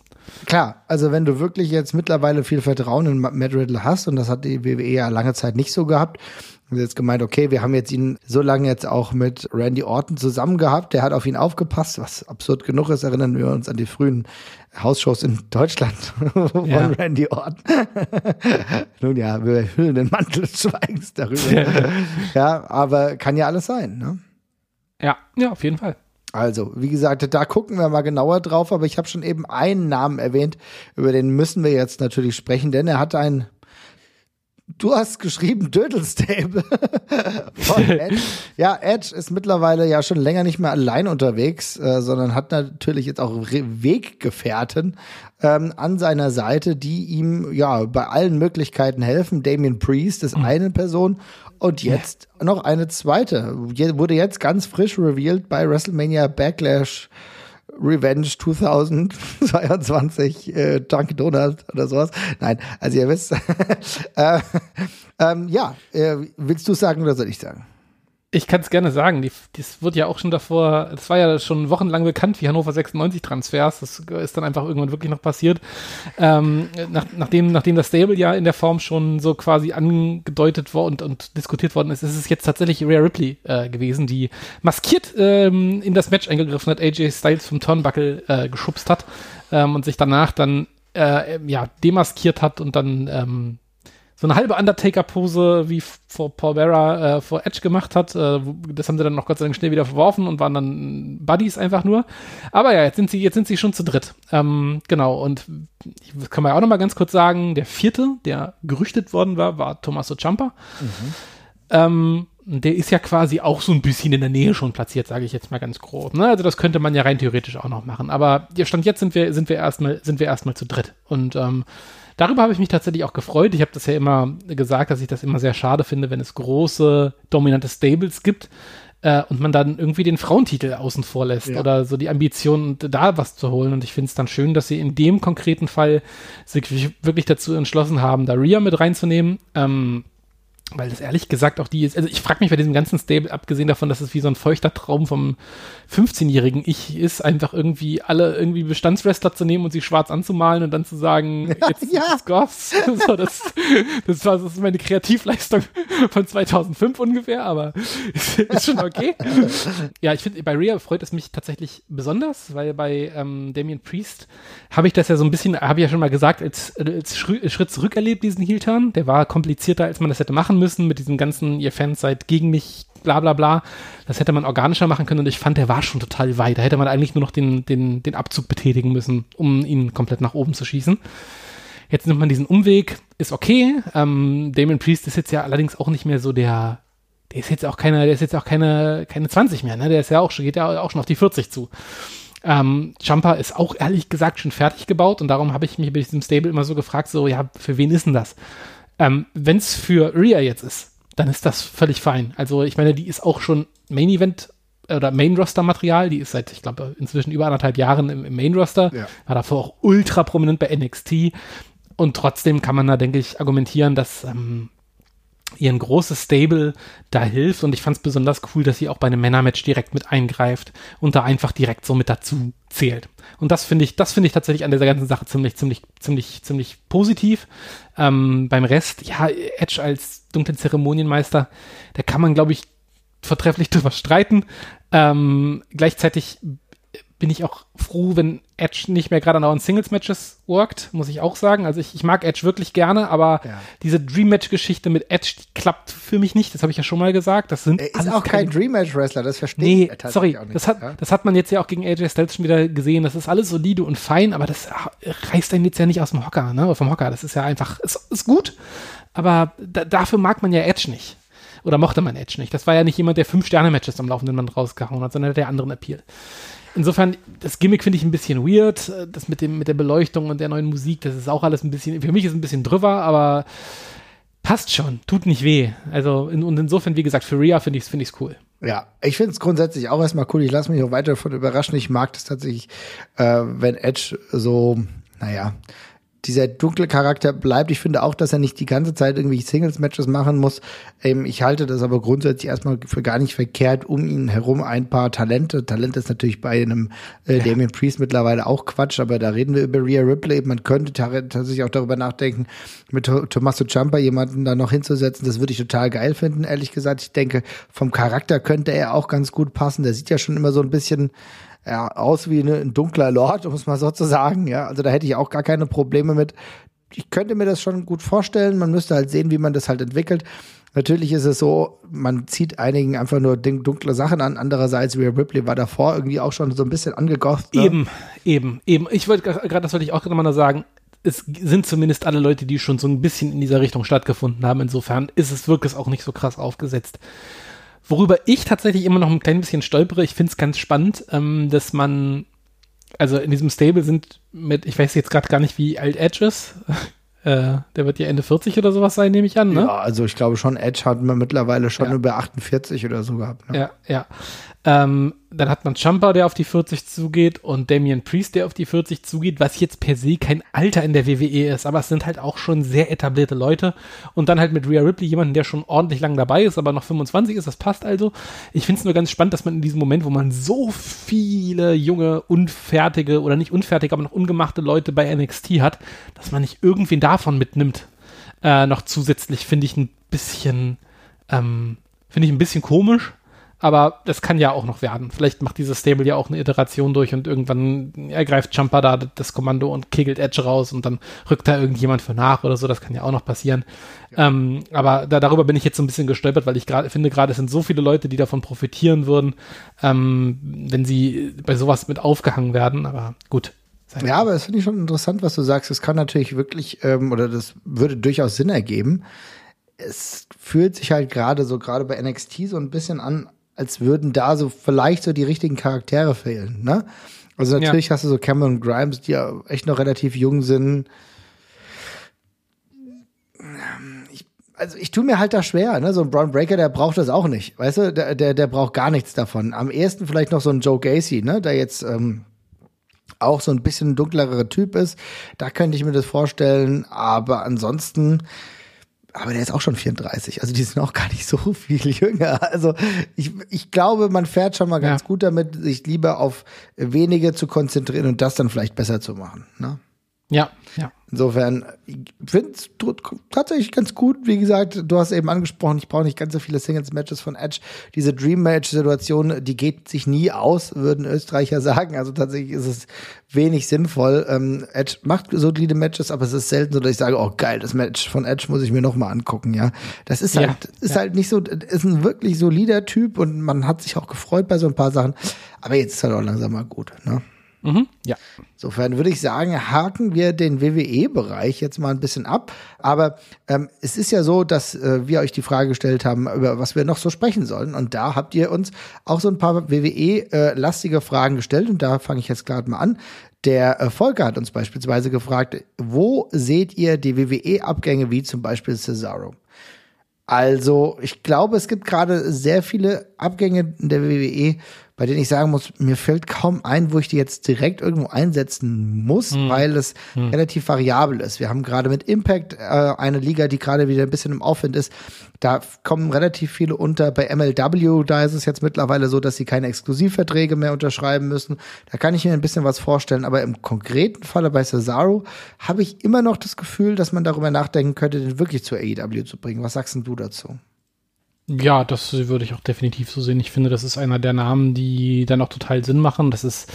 Klar, also wenn du wirklich jetzt mittlerweile viel Vertrauen in Matt Riddle hast, und das hat die WWE ja lange Zeit nicht so gehabt, sie jetzt gemeint, okay, wir haben jetzt ihn so lange jetzt auch mit Randy Orton zusammen gehabt, der hat auf ihn aufgepasst, was absurd genug ist, erinnern wir uns an die frühen Hausshows in Deutschland von ja. Randy Orton. Nun ja, wir hüllen den Mantel des Schweigens darüber. ja, aber kann ja alles sein, ne? Ja, ja, auf jeden Fall. Also, wie gesagt, da gucken wir mal genauer drauf, aber ich habe schon eben einen Namen erwähnt, über den müssen wir jetzt natürlich sprechen, denn er hat ein Du hast geschrieben Dödelstable von Edge. Ja, Edge ist mittlerweile ja schon länger nicht mehr allein unterwegs, äh, sondern hat natürlich jetzt auch Weggefährten ähm, an seiner Seite, die ihm ja bei allen Möglichkeiten helfen. Damien Priest ist mhm. eine Person und jetzt noch eine zweite. Wurde jetzt ganz frisch revealed bei WrestleMania Backlash Revenge 2022 äh, Dunkin' Donut oder sowas. Nein, also ihr wisst. äh, ähm, ja, äh, willst du sagen oder soll ich sagen? Ich kann es gerne sagen. Die, das wird ja auch schon davor, das war ja schon wochenlang bekannt wie Hannover 96 Transfers. Das ist dann einfach irgendwann wirklich noch passiert. Ähm, nach, nachdem, nachdem das Stable ja in der Form schon so quasi angedeutet worden und, und diskutiert worden ist, ist es jetzt tatsächlich Rhea Ripley äh, gewesen, die maskiert ähm, in das Match eingegriffen hat, AJ Styles vom Turnbuckle äh, geschubst hat ähm, und sich danach dann äh, ja, demaskiert hat und dann ähm, so eine halbe Undertaker-Pose wie vor Paul Bearer äh, vor Edge gemacht hat. Äh, das haben sie dann noch Gott sei Dank schnell wieder verworfen und waren dann Buddies einfach nur. Aber ja, jetzt sind sie, jetzt sind sie schon zu dritt. Ähm, genau, und ich kann man ja auch noch mal ganz kurz sagen, der vierte, der gerüchtet worden war, war Tommaso Ciampa. Mhm. Ähm, der ist ja quasi auch so ein bisschen in der Nähe schon platziert, sage ich jetzt mal ganz grob. Ne? Also das könnte man ja rein theoretisch auch noch machen. Aber Stand jetzt sind wir, sind wir erstmal, sind zu dritt. Und ähm, darüber habe ich mich tatsächlich auch gefreut. Ich habe das ja immer gesagt, dass ich das immer sehr schade finde, wenn es große, dominante Stables gibt äh, und man dann irgendwie den Frauentitel außen vor lässt ja. oder so die Ambition, da was zu holen. Und ich finde es dann schön, dass sie in dem konkreten Fall sich wirklich dazu entschlossen haben, da Rhea mit reinzunehmen. Ähm, weil das ehrlich gesagt auch die ist, also ich frage mich bei diesem ganzen Stable, abgesehen davon, dass es wie so ein feuchter Traum vom 15-jährigen Ich ist, einfach irgendwie alle irgendwie Bestandswrestler zu nehmen und sie schwarz anzumalen und dann zu sagen, jetzt ja. ist Goths. so, das, das war das ist meine Kreativleistung von 2005 ungefähr, aber ist, ist schon okay. ja, ich finde, bei Rhea freut es mich tatsächlich besonders, weil bei ähm, Damien Priest habe ich das ja so ein bisschen, habe ich ja schon mal gesagt, als, als Schritt zurück erlebt, diesen Heel-Turn. Der war komplizierter, als man das hätte machen müssen mit diesem ganzen, ihr Fans seid gegen mich, bla bla bla. Das hätte man organischer machen können und ich fand, der war schon total weit. Da hätte man eigentlich nur noch den, den, den Abzug betätigen müssen, um ihn komplett nach oben zu schießen. Jetzt nimmt man diesen Umweg, ist okay. Ähm, Damon Priest ist jetzt ja allerdings auch nicht mehr so der, der ist jetzt auch keine, der ist jetzt auch keine, keine 20 mehr, ne? Der ist ja auch schon, geht ja auch schon auf die 40 zu. Ähm, Jumper ist auch ehrlich gesagt schon fertig gebaut und darum habe ich mich bei diesem Stable immer so gefragt, so, ja, für wen ist denn das? Ähm, Wenn es für Rhea jetzt ist, dann ist das völlig fein. Also ich meine, die ist auch schon Main Event äh, oder Main Roster Material. Die ist seit, ich glaube, inzwischen über anderthalb Jahren im, im Main Roster. Ja. War davor auch ultra prominent bei NXT. Und trotzdem kann man da, denke ich, argumentieren, dass ähm, ihr ein großes Stable da hilft. Und ich fand es besonders cool, dass sie auch bei einem Männermatch direkt mit eingreift und da einfach direkt so mit dazu zählt. Und das finde ich, das finde ich tatsächlich an dieser ganzen Sache ziemlich, ziemlich, ziemlich, ziemlich positiv. Ähm, beim Rest, ja, Edge als dunklen Zeremonienmeister, da kann man, glaube ich, vortrefflich drüber streiten. Ähm, gleichzeitig bin ich auch froh, wenn Edge nicht mehr gerade an euren Singles-Matches worked, muss ich auch sagen. Also ich, ich mag Edge wirklich gerne, aber ja. diese Dream-Match-Geschichte mit Edge die klappt für mich nicht. Das habe ich ja schon mal gesagt. Das sind er ist auch kein Dream-Match-Wrestler, das verstehe nee, ich sorry, auch nicht. Das hat, ja? das hat man jetzt ja auch gegen AJ Styles schon wieder gesehen. Das ist alles solide und fein, aber das reißt einen jetzt ja nicht aus dem Hocker, ne? vom Hocker. Das ist ja einfach, ist, ist gut, aber da, dafür mag man ja Edge nicht. Oder mochte man Edge nicht. Das war ja nicht jemand, der fünf Sterne-Matches am laufenden Band rausgehauen hat, sondern der anderen Appeal. Insofern, das Gimmick finde ich ein bisschen weird. Das mit, dem, mit der Beleuchtung und der neuen Musik, das ist auch alles ein bisschen, für mich ist es ein bisschen drüber, aber passt schon, tut nicht weh. Also, in, und insofern, wie gesagt, für Rhea finde ich es find cool. Ja, ich finde es grundsätzlich auch erstmal cool. Ich lasse mich auch weiter davon überraschen. Ich mag das tatsächlich, äh, wenn Edge so, naja, dieser dunkle Charakter bleibt. Ich finde auch, dass er nicht die ganze Zeit irgendwie Singles-Matches machen muss. Ähm, ich halte das aber grundsätzlich erstmal für gar nicht verkehrt, um ihn herum ein paar Talente. Talent ist natürlich bei einem äh, ja. Damien Priest mittlerweile auch Quatsch, aber da reden wir über Rhea Ripley. Man könnte tatsächlich auch darüber nachdenken, mit Tommaso Ciampa jemanden da noch hinzusetzen. Das würde ich total geil finden, ehrlich gesagt. Ich denke, vom Charakter könnte er auch ganz gut passen. Der sieht ja schon immer so ein bisschen ja, aus wie ein dunkler Lord, um es mal so zu sagen. Ja, also da hätte ich auch gar keine Probleme mit. Ich könnte mir das schon gut vorstellen. Man müsste halt sehen, wie man das halt entwickelt. Natürlich ist es so, man zieht einigen einfach nur dunkle Sachen an. Andererseits, Rhea Ripley war davor irgendwie auch schon so ein bisschen angegotht. Ne? Eben, eben, eben. Ich wollte gerade, das wollte ich auch gerade mal sagen. Es sind zumindest alle Leute, die schon so ein bisschen in dieser Richtung stattgefunden haben. Insofern ist es wirklich auch nicht so krass aufgesetzt. Worüber ich tatsächlich immer noch ein klein bisschen stolpere, ich finde es ganz spannend, ähm, dass man, also in diesem Stable sind mit, ich weiß jetzt gerade gar nicht, wie alt Edge ist. äh, der wird ja Ende 40 oder sowas sein, nehme ich an, ne? Ja, also ich glaube schon, Edge hat man mittlerweile schon ja. über 48 oder so gehabt. Ne? Ja, ja. Ähm, dann hat man Champa, der auf die 40 zugeht und Damian Priest, der auf die 40 zugeht, was jetzt per se kein Alter in der WWE ist, aber es sind halt auch schon sehr etablierte Leute. Und dann halt mit Rhea Ripley jemanden, der schon ordentlich lang dabei ist, aber noch 25 ist, das passt also. Ich finde es nur ganz spannend, dass man in diesem Moment, wo man so viele junge, unfertige oder nicht unfertige, aber noch ungemachte Leute bei NXT hat, dass man nicht irgendwen davon mitnimmt. Äh, noch zusätzlich finde ich ein bisschen, ähm, finde ich ein bisschen komisch aber das kann ja auch noch werden. Vielleicht macht dieses Stable ja auch eine Iteration durch und irgendwann ergreift Jumper da das Kommando und kegelt Edge raus und dann rückt da irgendjemand für nach oder so. Das kann ja auch noch passieren. Ja. Ähm, aber da, darüber bin ich jetzt so ein bisschen gestolpert, weil ich gerade finde, gerade es sind so viele Leute, die davon profitieren würden, ähm, wenn sie bei sowas mit aufgehangen werden. Aber gut, ja, aber das finde ich schon interessant, was du sagst. Es kann natürlich wirklich, ähm, oder das würde durchaus Sinn ergeben. Es fühlt sich halt gerade so, gerade bei NXT so ein bisschen an, als würden da so vielleicht so die richtigen Charaktere fehlen, ne? Also natürlich ja. hast du so Cameron Grimes, die ja echt noch relativ jung sind. Ich, also ich tue mir halt da schwer, ne? So ein Braun Breaker, der braucht das auch nicht, weißt du? Der, der, der braucht gar nichts davon. Am ehesten vielleicht noch so ein Joe Gacy, ne? Der jetzt ähm, auch so ein bisschen dunklerer Typ ist. Da könnte ich mir das vorstellen. Aber ansonsten, aber der ist auch schon 34. Also die sind auch gar nicht so viel jünger. Also ich, ich glaube, man fährt schon mal ganz ja. gut damit, sich lieber auf wenige zu konzentrieren und das dann vielleicht besser zu machen. Ne? Ja, ja. Insofern, ich finde es tatsächlich ganz gut. Wie gesagt, du hast eben angesprochen, ich brauche nicht ganz so viele Singles-Matches von Edge. Diese Dream-Match-Situation, die geht sich nie aus, würden Österreicher sagen. Also tatsächlich ist es wenig sinnvoll. Ähm, Edge macht solide Matches, aber es ist selten so, dass ich sage, oh geil, das Match von Edge muss ich mir noch mal angucken, ja. Das ist halt, ja, ist ja. halt nicht so, ist ein wirklich solider Typ und man hat sich auch gefreut bei so ein paar Sachen. Aber jetzt ist halt auch langsam mal gut, ne? Mhm, ja. Insofern würde ich sagen, haken wir den WWE-Bereich jetzt mal ein bisschen ab. Aber ähm, es ist ja so, dass äh, wir euch die Frage gestellt haben, über was wir noch so sprechen sollen. Und da habt ihr uns auch so ein paar WWE-lastige äh, Fragen gestellt. Und da fange ich jetzt gerade mal an. Der äh, Volker hat uns beispielsweise gefragt, wo seht ihr die WWE-Abgänge wie zum Beispiel Cesaro? Also, ich glaube, es gibt gerade sehr viele Abgänge in der WWE, bei denen ich sagen muss, mir fällt kaum ein, wo ich die jetzt direkt irgendwo einsetzen muss, hm. weil es hm. relativ variabel ist. Wir haben gerade mit Impact äh, eine Liga, die gerade wieder ein bisschen im Aufwind ist. Da kommen relativ viele unter. Bei MLW, da ist es jetzt mittlerweile so, dass sie keine Exklusivverträge mehr unterschreiben müssen. Da kann ich mir ein bisschen was vorstellen. Aber im konkreten Falle bei Cesaro habe ich immer noch das Gefühl, dass man darüber nachdenken könnte, den wirklich zur AEW zu bringen. Was sagst denn du dazu? Ja, das würde ich auch definitiv so sehen. Ich finde, das ist einer der Namen, die dann auch total Sinn machen. Das ist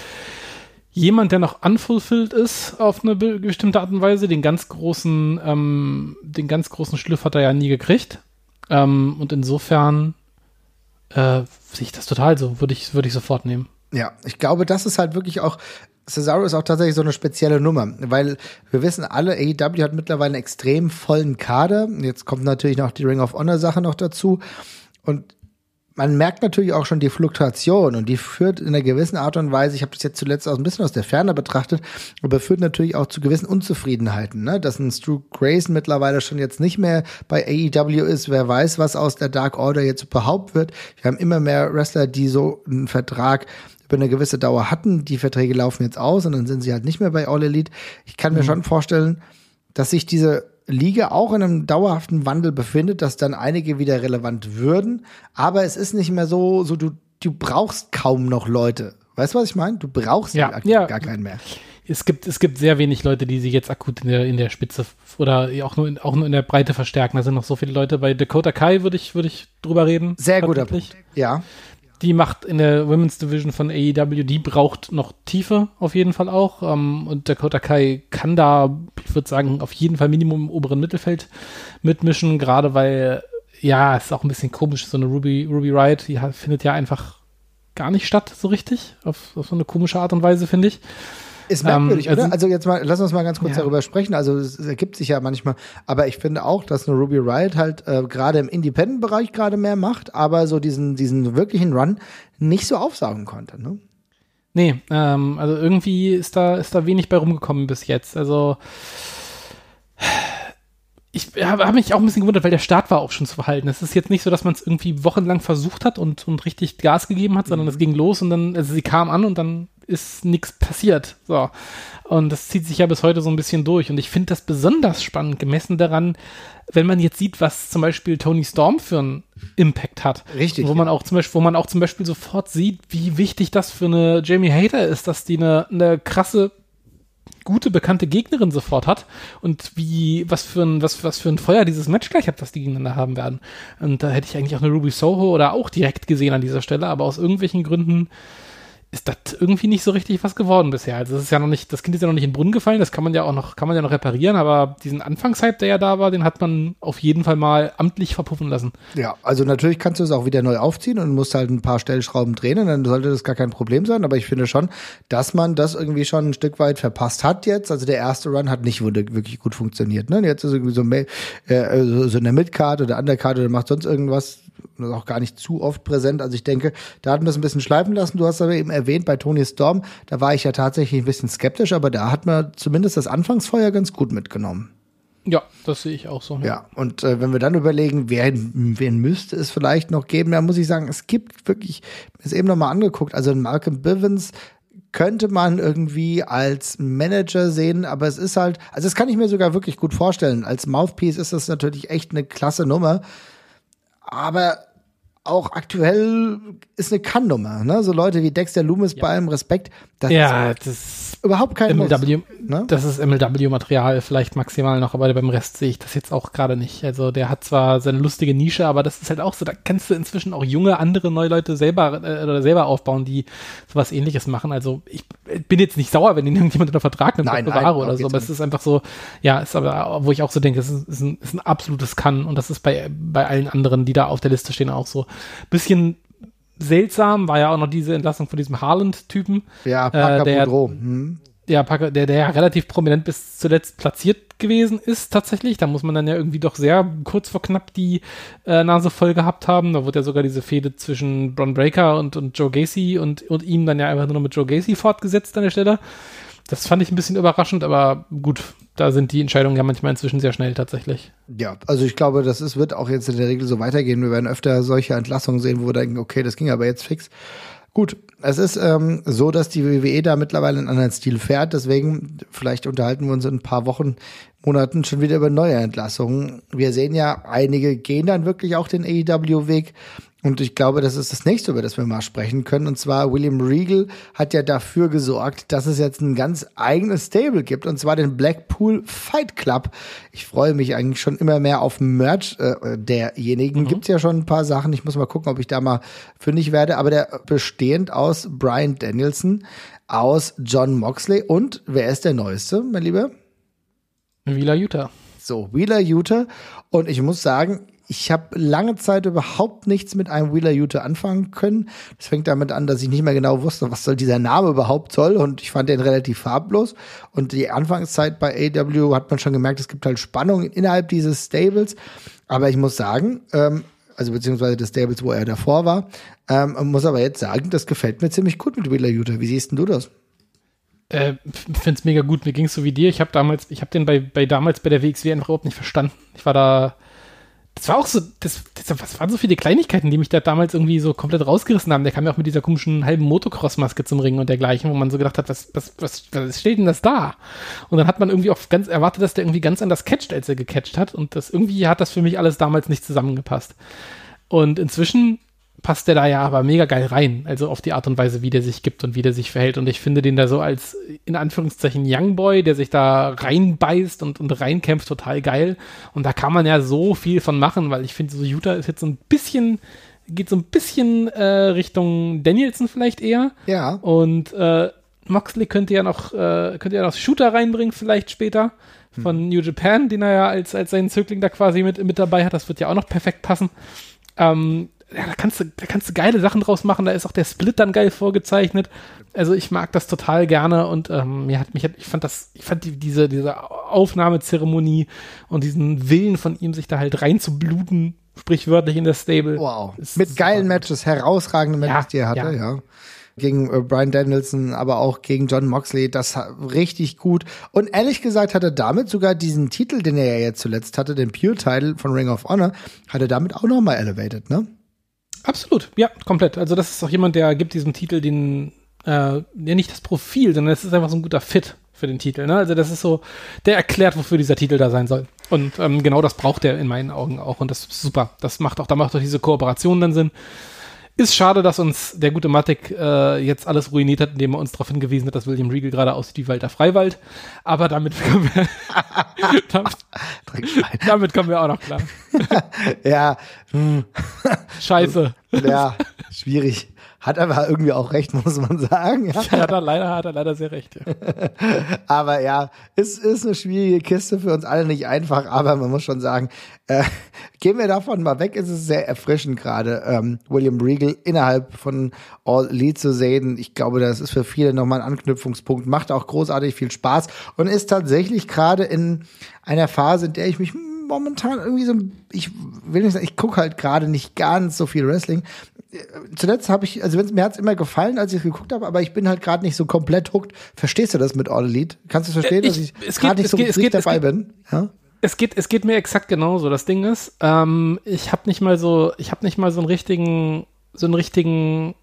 jemand, der noch unfulfilled ist auf eine bestimmte Art und Weise. Den ganz großen, ähm, den ganz großen Schliff hat er ja nie gekriegt. Ähm, und insofern äh, sehe ich das total so. Würde ich, würde ich sofort nehmen. Ja, ich glaube, das ist halt wirklich auch Cesaro ist auch tatsächlich so eine spezielle Nummer, weil wir wissen alle, AEW hat mittlerweile einen extrem vollen Kader. Jetzt kommt natürlich noch die Ring of Honor Sache noch dazu. Und man merkt natürlich auch schon die Fluktuation und die führt in einer gewissen Art und Weise, ich habe das jetzt zuletzt auch ein bisschen aus der Ferne betrachtet, aber führt natürlich auch zu gewissen Unzufriedenheiten, ne? Dass ein Stu Grayson mittlerweile schon jetzt nicht mehr bei AEW ist, wer weiß, was aus der Dark Order jetzt überhaupt wird. Wir haben immer mehr Wrestler, die so einen Vertrag über eine gewisse Dauer hatten. Die Verträge laufen jetzt aus und dann sind sie halt nicht mehr bei All Elite. Ich kann mir mhm. schon vorstellen, dass sich diese Liga auch in einem dauerhaften Wandel befindet, dass dann einige wieder relevant würden. Aber es ist nicht mehr so, so du, du brauchst kaum noch Leute. Weißt du, was ich meine? Du brauchst ja, ja. gar keinen mehr. Es gibt, es gibt sehr wenig Leute, die sich jetzt akut in der, in der Spitze oder auch nur, in, auch nur in der Breite verstärken. Da sind noch so viele Leute. Bei Dakota Kai würde ich, würde ich drüber reden. Sehr guter Punkt. Ja die macht in der Women's Division von AEW, die braucht noch Tiefe auf jeden Fall auch. Ähm, und Dakota Kai kann da, ich würde sagen, auf jeden Fall Minimum im oberen Mittelfeld mitmischen, gerade weil, ja, es ist auch ein bisschen komisch, so eine Ruby, Ruby Riot, die findet ja einfach gar nicht statt, so richtig, auf, auf so eine komische Art und Weise, finde ich. Ist merkwürdig, ähm, also, oder? Also jetzt mal, lass uns mal ganz kurz ja. darüber sprechen. Also es, ergibt sich ja manchmal, aber ich finde auch, dass eine Ruby Riot halt äh, gerade im Independent-Bereich gerade mehr macht, aber so diesen, diesen wirklichen Run nicht so aufsaugen konnte, ne? Nee, ähm, also irgendwie ist da, ist da wenig bei rumgekommen bis jetzt. Also ich habe hab mich auch ein bisschen gewundert, weil der Start war auch schon zu verhalten. Es ist jetzt nicht so, dass man es irgendwie wochenlang versucht hat und, und richtig Gas gegeben hat, sondern mhm. es ging los und dann, also sie kam an und dann ist nichts passiert. So. Und das zieht sich ja bis heute so ein bisschen durch. Und ich finde das besonders spannend, gemessen daran, wenn man jetzt sieht, was zum Beispiel Tony Storm für einen Impact hat. Richtig. Wo man auch zum Beispiel, wo man auch zum Beispiel sofort sieht, wie wichtig das für eine Jamie Hater ist, dass die eine, eine krasse gute bekannte Gegnerin sofort hat und wie was für ein was was für ein Feuer dieses Match gleich hat, was die gegeneinander haben werden. Und da hätte ich eigentlich auch eine Ruby Soho oder auch direkt gesehen an dieser Stelle, aber aus irgendwelchen Gründen ist das irgendwie nicht so richtig was geworden bisher. Also das ist ja noch nicht, das Kind ist ja noch nicht in den Brunnen gefallen, das kann man ja auch noch, kann man ja noch reparieren, aber diesen Anfangshype, der ja da war, den hat man auf jeden Fall mal amtlich verpuffen lassen. Ja, also natürlich kannst du es auch wieder neu aufziehen und musst halt ein paar Stellschrauben drehen und dann sollte das gar kein Problem sein, aber ich finde schon, dass man das irgendwie schon ein Stück weit verpasst hat jetzt. Also der erste Run hat nicht wirklich gut funktioniert. Ne? Jetzt ist irgendwie so, äh, so, so eine Midcard oder Undercard oder macht sonst irgendwas auch gar nicht zu oft präsent. Also ich denke, da hatten wir es ein bisschen schleifen lassen. Du hast aber eben erwähnt, bei Tony Storm, da war ich ja tatsächlich ein bisschen skeptisch, aber da hat man zumindest das Anfangsfeuer ganz gut mitgenommen. Ja, das sehe ich auch so. Ne? Ja, und äh, wenn wir dann überlegen, wer, wen müsste es vielleicht noch geben, dann muss ich sagen, es gibt wirklich, ist eben nochmal angeguckt, also Malcolm Bivens könnte man irgendwie als Manager sehen, aber es ist halt, also das kann ich mir sogar wirklich gut vorstellen. Als Mouthpiece ist das natürlich echt eine klasse Nummer aber auch aktuell ist eine Kann-Nummer, ne? So Leute wie Dexter Loomis ja. bei allem Respekt. Das ja, das überhaupt kein MLW, ne? Das ist MLW-Material vielleicht maximal noch, aber beim Rest sehe ich das jetzt auch gerade nicht. Also der hat zwar seine lustige Nische, aber das ist halt auch so, da kannst du inzwischen auch junge, andere neue Leute selber äh, oder selber aufbauen, die sowas ähnliches machen. Also ich bin jetzt nicht sauer, wenn ihn irgendjemand unter Vertrag nimmt nein, bewahre oder so, aber es ist einfach so, ja, ist aber, wo ich auch so denke, es ist, ist, ein, ist ein absolutes Kann und das ist bei, bei allen anderen, die da auf der Liste stehen, auch so. Bisschen seltsam war ja auch noch diese Entlassung von diesem Harland-Typen. Ja, Parker äh, der, hm. Ja, Parker, der, der ja relativ prominent bis zuletzt platziert gewesen ist, tatsächlich. Da muss man dann ja irgendwie doch sehr kurz vor knapp die äh, Nase voll gehabt haben. Da wurde ja sogar diese Fehde zwischen Bron Breaker und, und Joe Gacy und, und ihm dann ja einfach nur noch mit Joe Gacy fortgesetzt an der Stelle. Das fand ich ein bisschen überraschend, aber gut, da sind die Entscheidungen ja manchmal inzwischen sehr schnell tatsächlich. Ja, also ich glaube, das ist, wird auch jetzt in der Regel so weitergehen. Wir werden öfter solche Entlassungen sehen, wo wir denken, okay, das ging aber jetzt fix. Gut, es ist ähm, so, dass die WWE da mittlerweile einen anderen Stil fährt. Deswegen, vielleicht unterhalten wir uns in ein paar Wochen, Monaten schon wieder über neue Entlassungen. Wir sehen ja, einige gehen dann wirklich auch den AEW-Weg. Und ich glaube, das ist das nächste, über das wir mal sprechen können. Und zwar William Regal hat ja dafür gesorgt, dass es jetzt ein ganz eigenes Stable gibt. Und zwar den Blackpool Fight Club. Ich freue mich eigentlich schon immer mehr auf Merch äh, derjenigen. Mhm. Gibt's ja schon ein paar Sachen. Ich muss mal gucken, ob ich da mal fündig werde. Aber der bestehend aus Brian Danielson, aus John Moxley und wer ist der Neueste, mein Lieber? Wheeler Utah. So, Wheeler Utah. Und ich muss sagen, ich habe lange Zeit überhaupt nichts mit einem Wheeler Jute anfangen können. Das fängt damit an, dass ich nicht mehr genau wusste, was soll dieser Name überhaupt soll und ich fand den relativ farblos. Und die Anfangszeit bei AW hat man schon gemerkt, es gibt halt Spannung innerhalb dieses Stables. Aber ich muss sagen, ähm, also beziehungsweise des Stables, wo er davor war, ähm, muss aber jetzt sagen, das gefällt mir ziemlich gut mit Wheeler Jute. Wie siehst denn du das? Äh, finde es mega gut. Mir ging es so wie dir. Ich habe damals, ich habe den bei, bei damals bei der WXW einfach überhaupt nicht verstanden. Ich war da das war auch so, das, das, das waren so viele Kleinigkeiten, die mich da damals irgendwie so komplett rausgerissen haben. Der kam ja auch mit dieser komischen halben Motocross-Maske zum Ring und dergleichen, wo man so gedacht hat, was, was, was, was steht denn das da? Und dann hat man irgendwie auch ganz erwartet, dass der irgendwie ganz anders catcht, als er gecatcht hat. Und das irgendwie hat das für mich alles damals nicht zusammengepasst. Und inzwischen passt der da ja aber mega geil rein. Also auf die Art und Weise, wie der sich gibt und wie der sich verhält. Und ich finde den da so als, in Anführungszeichen, Young Boy, der sich da reinbeißt und, und reinkämpft, total geil. Und da kann man ja so viel von machen, weil ich finde, so Utah ist jetzt so ein bisschen, geht so ein bisschen äh, Richtung Danielson vielleicht eher. Ja. Und äh, Moxley könnte ja noch, äh, könnte ja noch Shooter reinbringen, vielleicht später. Von hm. New Japan, den er ja als, als seinen Zögling da quasi mit, mit dabei hat. Das wird ja auch noch perfekt passen. Ähm, ja, da kannst du, da kannst du geile Sachen draus machen. Da ist auch der Split dann geil vorgezeichnet. Also ich mag das total gerne und ähm, mir hat mich, ich fand das, ich fand die, diese, diese Aufnahmezeremonie und diesen Willen von ihm, sich da halt reinzubluten, sprichwörtlich in der Stable. Wow. Mit geilen Matches, herausragende Matches, ja, die er hatte, ja. ja. Gegen äh, Brian Danielson, aber auch gegen John Moxley, das richtig gut. Und ehrlich gesagt hat er damit sogar diesen Titel, den er ja jetzt zuletzt hatte, den Pure-Title von Ring of Honor, hat er damit auch nochmal elevated, ne? Absolut, ja, komplett. Also das ist auch jemand, der gibt diesem Titel den, äh, ja nicht das Profil, sondern es ist einfach so ein guter Fit für den Titel. Ne? Also das ist so, der erklärt, wofür dieser Titel da sein soll. Und ähm, genau das braucht er in meinen Augen auch. Und das ist super. Das macht auch, da macht auch diese Kooperation dann Sinn. Ist schade, dass uns der gute Matic äh, jetzt alles ruiniert hat, indem er uns darauf hingewiesen hat, dass William Regal gerade aussieht wie Walter Freiwald. Aber damit kommen wir, damit, damit kommen wir auch noch klar. ja. Hm. Scheiße. Ja, schwierig. Hat aber irgendwie auch recht, muss man sagen. Ja, hat er leider, hat er leider sehr recht. Ja. aber ja, es ist eine schwierige Kiste für uns alle nicht einfach, aber man muss schon sagen, äh, gehen wir davon mal weg, ist es sehr erfrischend gerade, ähm, William Regal innerhalb von All Elite zu sehen. Ich glaube, das ist für viele nochmal ein Anknüpfungspunkt, macht auch großartig viel Spaß und ist tatsächlich gerade in einer Phase, in der ich mich momentan irgendwie so, ich will nicht sagen, ich gucke halt gerade nicht ganz so viel Wrestling. Zuletzt habe ich, also mir hat es immer gefallen, als ich es geguckt habe, aber ich bin halt gerade nicht so komplett hooked. Verstehst du das mit All Elite? Kannst du verstehen, ich, dass ich gerade nicht so geht, geht, dabei bin? Ja? Es geht, es geht mir exakt genauso. Das Ding ist, ähm, ich habe nicht mal so, ich habe nicht mal so einen richtigen, so einen richtigen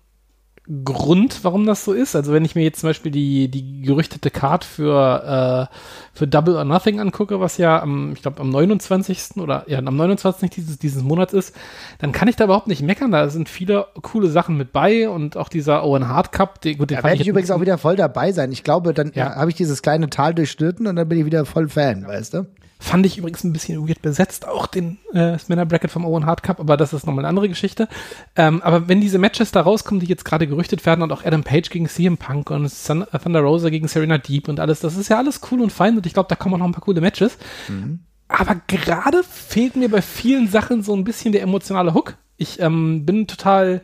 Grund, warum das so ist. Also wenn ich mir jetzt zum Beispiel die, die gerüchtete Card für, äh, für Double or Nothing angucke, was ja am, ich glaube, am 29. oder ja, am 29. dieses, dieses Monats ist, dann kann ich da überhaupt nicht meckern. Da sind viele coole Sachen mit bei und auch dieser Owen Hard Cup. Den, gut, den da werde ich übrigens auch wieder voll dabei sein. Ich glaube, dann ja. habe ich dieses kleine Tal durchschnitten und dann bin ich wieder voll Fan, weißt du? Fand ich übrigens ein bisschen weird besetzt, auch den äh, Spinner Bracket vom Owen Hard Cup, aber das ist nochmal eine andere Geschichte. Ähm, aber wenn diese Matches da rauskommen, die jetzt gerade gerüchtet werden und auch Adam Page gegen CM Punk und Sun äh, Thunder Rosa gegen Serena Deep und alles, das ist ja alles cool und fein und ich glaube, da kommen auch noch ein paar coole Matches. Mhm. Aber gerade fehlt mir bei vielen Sachen so ein bisschen der emotionale Hook. Ich ähm, bin total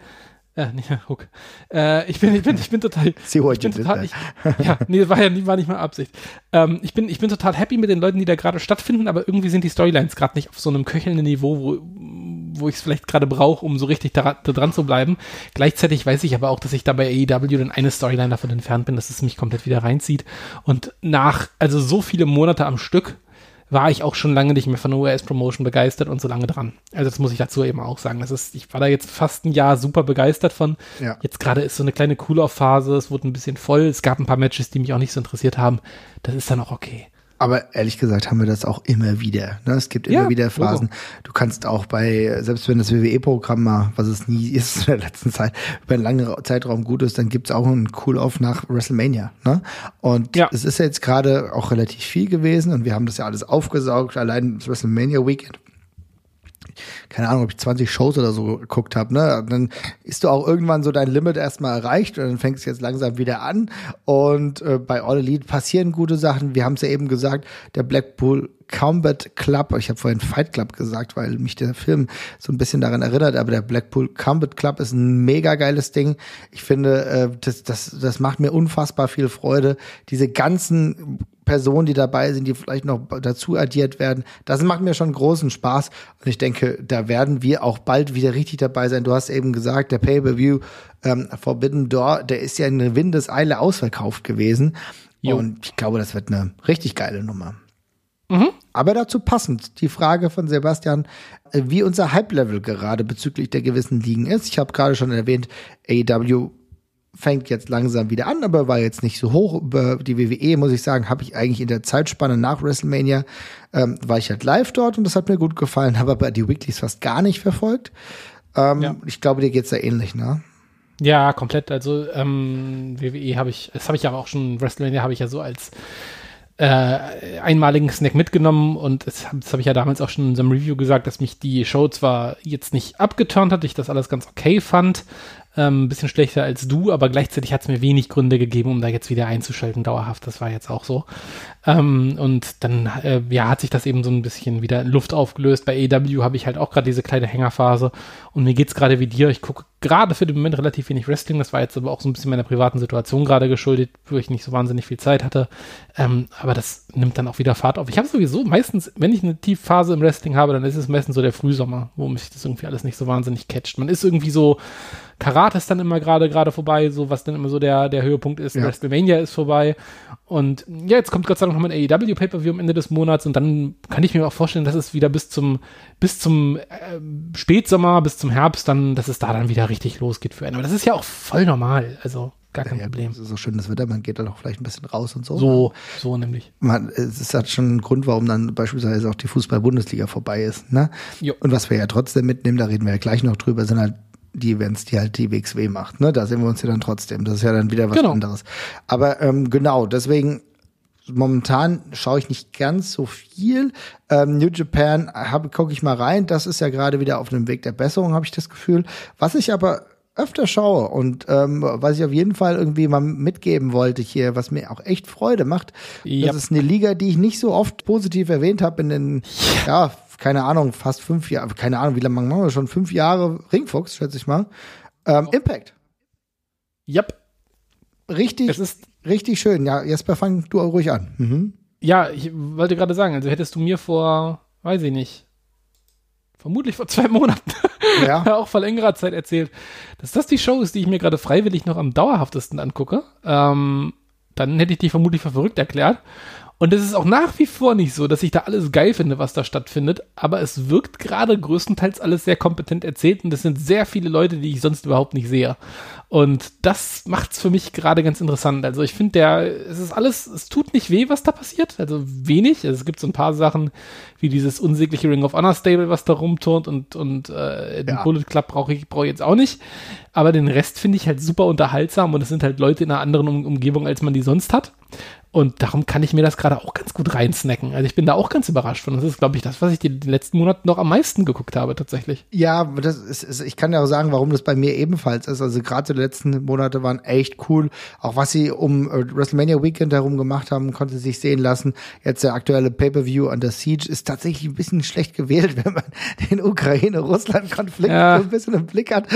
äh, nicht Hook. Äh, ich bin, ich bin, ich bin total, See ich bin total, ich, ja, nee, war ja nie, war nicht mal Absicht. Ähm, ich bin, ich bin total happy mit den Leuten, die da gerade stattfinden, aber irgendwie sind die Storylines gerade nicht auf so einem köchelnden Niveau, wo, wo ich es vielleicht gerade brauche, um so richtig da, da, dran zu bleiben. Gleichzeitig weiß ich aber auch, dass ich da bei AEW dann eine Storyline davon entfernt bin, dass es mich komplett wieder reinzieht. Und nach, also so viele Monate am Stück, war ich auch schon lange nicht mehr von der US-Promotion begeistert und so lange dran. Also das muss ich dazu eben auch sagen. Das ist, ich war da jetzt fast ein Jahr super begeistert von. Ja. Jetzt gerade ist so eine kleine Cool-Off-Phase, es wurde ein bisschen voll, es gab ein paar Matches, die mich auch nicht so interessiert haben. Das ist dann auch okay. Aber ehrlich gesagt haben wir das auch immer wieder. Ne? Es gibt immer ja, wieder Phasen. Logo. Du kannst auch bei, selbst wenn das WWE-Programm mal, was es nie ist in der letzten Zeit, über einen langen Zeitraum gut ist, dann gibt's auch einen Cool-Off nach WrestleMania. Ne? Und ja. es ist ja jetzt gerade auch relativ viel gewesen und wir haben das ja alles aufgesaugt, allein das WrestleMania Weekend keine Ahnung, ob ich 20 Shows oder so geguckt habe, ne? Dann ist du auch irgendwann so dein Limit erstmal erreicht und dann fängst du jetzt langsam wieder an. Und äh, bei All Elite passieren gute Sachen. Wir haben es ja eben gesagt, der Blackpool Combat Club, ich habe vorhin Fight Club gesagt, weil mich der Film so ein bisschen daran erinnert, aber der Blackpool Combat Club ist ein mega geiles Ding. Ich finde, äh, das, das, das macht mir unfassbar viel Freude. Diese ganzen Personen, die dabei sind, die vielleicht noch dazu addiert werden. Das macht mir schon großen Spaß. Und ich denke, da werden wir auch bald wieder richtig dabei sein. Du hast eben gesagt, der Pay-Per-View ähm, Forbidden Door, der ist ja in Windeseile ausverkauft gewesen. Jo. Und ich glaube, das wird eine richtig geile Nummer. Mhm. Aber dazu passend die Frage von Sebastian, äh, wie unser Hype-Level gerade bezüglich der gewissen Ligen ist. Ich habe gerade schon erwähnt, AEW fängt jetzt langsam wieder an, aber war jetzt nicht so hoch. Über die WWE, muss ich sagen, habe ich eigentlich in der Zeitspanne nach WrestleMania, ähm, war ich halt live dort und das hat mir gut gefallen, habe aber die Weeklies fast gar nicht verfolgt. Ähm, ja. Ich glaube, dir geht's da ähnlich, ne? Ja, komplett. Also ähm, WWE habe ich, das habe ich aber auch schon, WrestleMania habe ich ja so als äh, einmaligen Snack mitgenommen und das, das habe ich ja damals auch schon in unserem Review gesagt, dass mich die Show zwar jetzt nicht abgeturnt hat, ich das alles ganz okay fand, ähm, ein bisschen schlechter als du, aber gleichzeitig hat es mir wenig Gründe gegeben, um da jetzt wieder einzuschalten, dauerhaft. Das war jetzt auch so. Ähm, und dann äh, ja, hat sich das eben so ein bisschen wieder in Luft aufgelöst. Bei AW habe ich halt auch gerade diese kleine Hängerphase und mir geht's gerade wie dir. Ich gucke gerade für den Moment relativ wenig Wrestling. Das war jetzt aber auch so ein bisschen meiner privaten Situation gerade geschuldet, wo ich nicht so wahnsinnig viel Zeit hatte. Ähm, aber das nimmt dann auch wieder Fahrt auf. Ich habe sowieso meistens, wenn ich eine Tiefphase im Wrestling habe, dann ist es meistens so der Frühsommer, wo mich das irgendwie alles nicht so wahnsinnig catcht. Man ist irgendwie so Karate ist dann immer gerade gerade vorbei, so was dann immer so der, der Höhepunkt ist. Ja. WrestleMania ist vorbei. Und ja, jetzt kommt Gott sei Dank noch ein AEW Pay-Per-View am Ende des Monats und dann kann ich mir auch vorstellen, dass es wieder bis zum, bis zum äh, Spätsommer, bis zum Herbst dann, dass es da dann wieder richtig losgeht für einen. Aber das ist ja auch voll normal. Also gar kein ja, Problem. Es ist so schönes Wetter, man geht dann auch vielleicht ein bisschen raus und so. So, so nämlich. Man, es ist halt schon ein Grund, warum dann beispielsweise auch die Fußball-Bundesliga vorbei ist. Ne? Jo. Und was wir ja trotzdem mitnehmen, da reden wir ja gleich noch drüber, sind halt die Events, die halt die WXW macht. Ne? Da sehen wir uns ja dann trotzdem. Das ist ja dann wieder was Genau. anderes. Aber ähm, genau, deswegen momentan schaue ich nicht ganz so viel. Ähm, New Japan gucke ich mal rein. Das ist ja gerade wieder auf einem Weg der Besserung, habe ich das Gefühl. Was ich aber öfter schaue und ähm, was ich auf jeden Fall irgendwie mal mitgeben wollte hier, was mir auch echt Freude macht, Yep. das ist eine Liga, die ich nicht so oft positiv erwähnt habe in den, ja, keine Ahnung, fast fünf Jahre, keine Ahnung, wie lange machen wir schon? Fünf Jahre Ringfuchs, schätze ich mal. Ähm, Impact. Yep. Richtig, Es ist, richtig schön. Ja, Jesper, fang du ruhig an. Mhm. ja, ich wollte gerade sagen, also hättest du mir vor, weiß ich nicht, vermutlich vor zwei Monaten Ja. auch vor längerer Zeit erzählt, dass das die Show ist, die ich mir gerade freiwillig noch am dauerhaftesten angucke, ähm, dann hätte ich dich vermutlich für verrückt erklärt. Und es ist auch nach wie vor nicht so, dass ich da alles geil finde, was da stattfindet, aber es wirkt gerade größtenteils alles sehr kompetent erzählt und es sind sehr viele Leute, die ich sonst überhaupt nicht sehe. Und das macht's für mich gerade ganz interessant. Also ich finde, der, es ist alles, es tut nicht weh, was da passiert. Also wenig. Also es gibt so ein paar Sachen, wie dieses unsägliche Ring of Honor Stable, was da rumturnt und, und äh, den Ja. Bullet Club brauche ich, brauche ich jetzt auch nicht. Aber den Rest finde ich halt super unterhaltsam und es sind halt Leute in einer anderen um Umgebung, als man die sonst hat. Und darum kann ich mir das gerade auch ganz gut reinsnacken. Also ich bin da auch ganz überrascht von. Das ist, glaube ich, das, was ich die, die letzten Monate noch am meisten geguckt habe, tatsächlich. Ja, das ist, ist, ich kann ja auch sagen, warum das bei mir ebenfalls ist. Also gerade die letzten Monate waren echt cool. Auch was sie um äh, WrestleMania Weekend herum gemacht haben, konnte sich sehen lassen. Jetzt der aktuelle Pay-Per-View Under Siege ist tatsächlich ein bisschen schlecht gewählt, wenn man den Ukraine-Russland-Konflikt Ja. so ein bisschen im Blick hat.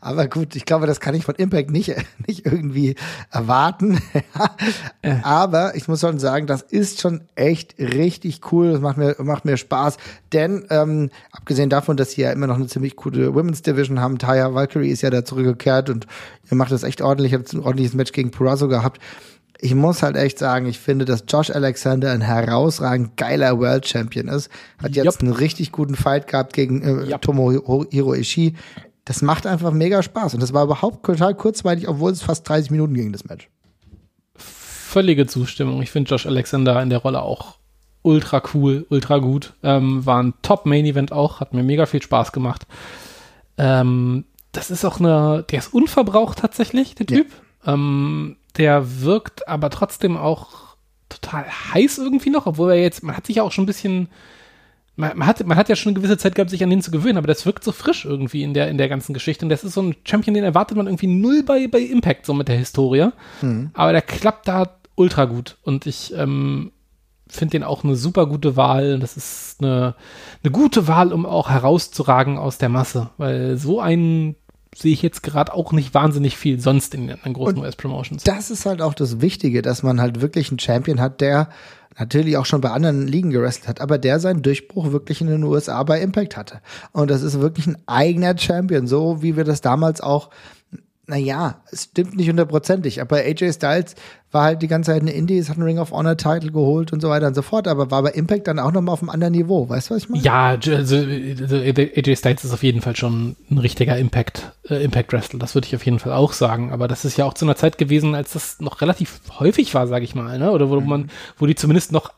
Aber gut, ich glaube, das kann ich von Impact nicht, nicht irgendwie erwarten. Aber ich muss schon sagen, das ist schon echt richtig cool. Das macht mir, macht mir Spaß. Denn ähm, abgesehen davon, dass sie ja immer noch eine ziemlich coole Women's Division haben, Taya Valkyrie ist ja da zurückgekehrt und ihr macht das echt ordentlich. Hat ein ordentliches Match gegen Purazo gehabt. Ich muss halt echt sagen, ich finde, dass Josh Alexander ein herausragend geiler World Champion ist. Hat jetzt Jupp. einen richtig guten Fight gehabt gegen äh, Jupp. Tomohiro Ishii. Das macht einfach mega Spaß. Und das war überhaupt total kurzweilig, obwohl es fast 30 Minuten ging, das Match. Völlige Zustimmung. Ich finde Josh Alexander in der Rolle auch ultra cool, ultra gut. Ähm, war ein Top-Main-Event auch, hat mir mega viel Spaß gemacht. Ähm, das ist auch eine, der ist unverbraucht tatsächlich, der Ja. Typ. Ähm, der wirkt aber trotzdem auch total heiß irgendwie noch, obwohl er jetzt, man hat sich ja auch schon ein bisschen, man, man, hat, man hat ja schon eine gewisse Zeit gehabt, sich an den zu gewöhnen, aber das wirkt so frisch irgendwie in der, in der ganzen Geschichte. Und das ist so ein Champion, den erwartet man irgendwie null bei, bei Impact, so mit der Historie. Aber der klappt da ultra gut. Und ich ähm, finde den auch eine super gute Wahl. Das ist eine, eine gute Wahl, um auch herauszuragen aus der Masse. Weil so einen sehe ich jetzt gerade auch nicht wahnsinnig viel sonst in den großen US-Promotions. Das ist halt auch das Wichtige, dass man halt wirklich einen Champion hat, der natürlich auch schon bei anderen Ligen gewrestelt hat, aber der seinen Durchbruch wirklich in den USA bei Impact hatte. Und das ist wirklich ein eigener Champion, so wie wir das damals auch naja, es stimmt nicht hundertprozentig, aber AJ Styles war halt die ganze Zeit in Indies, hat einen Ring of Honor Title geholt und so weiter und so fort, aber war bei Impact dann auch nochmal auf einem anderen Niveau. Weißt du, was ich meine? Ja, also, also AJ Styles ist auf jeden Fall schon ein richtiger Impact, äh, Impact Wrestler. Das würde ich auf jeden Fall auch sagen. Aber das ist ja auch zu einer Zeit gewesen, als das noch relativ häufig war, sage ich mal, ne? Oder wo man, wo die zumindest noch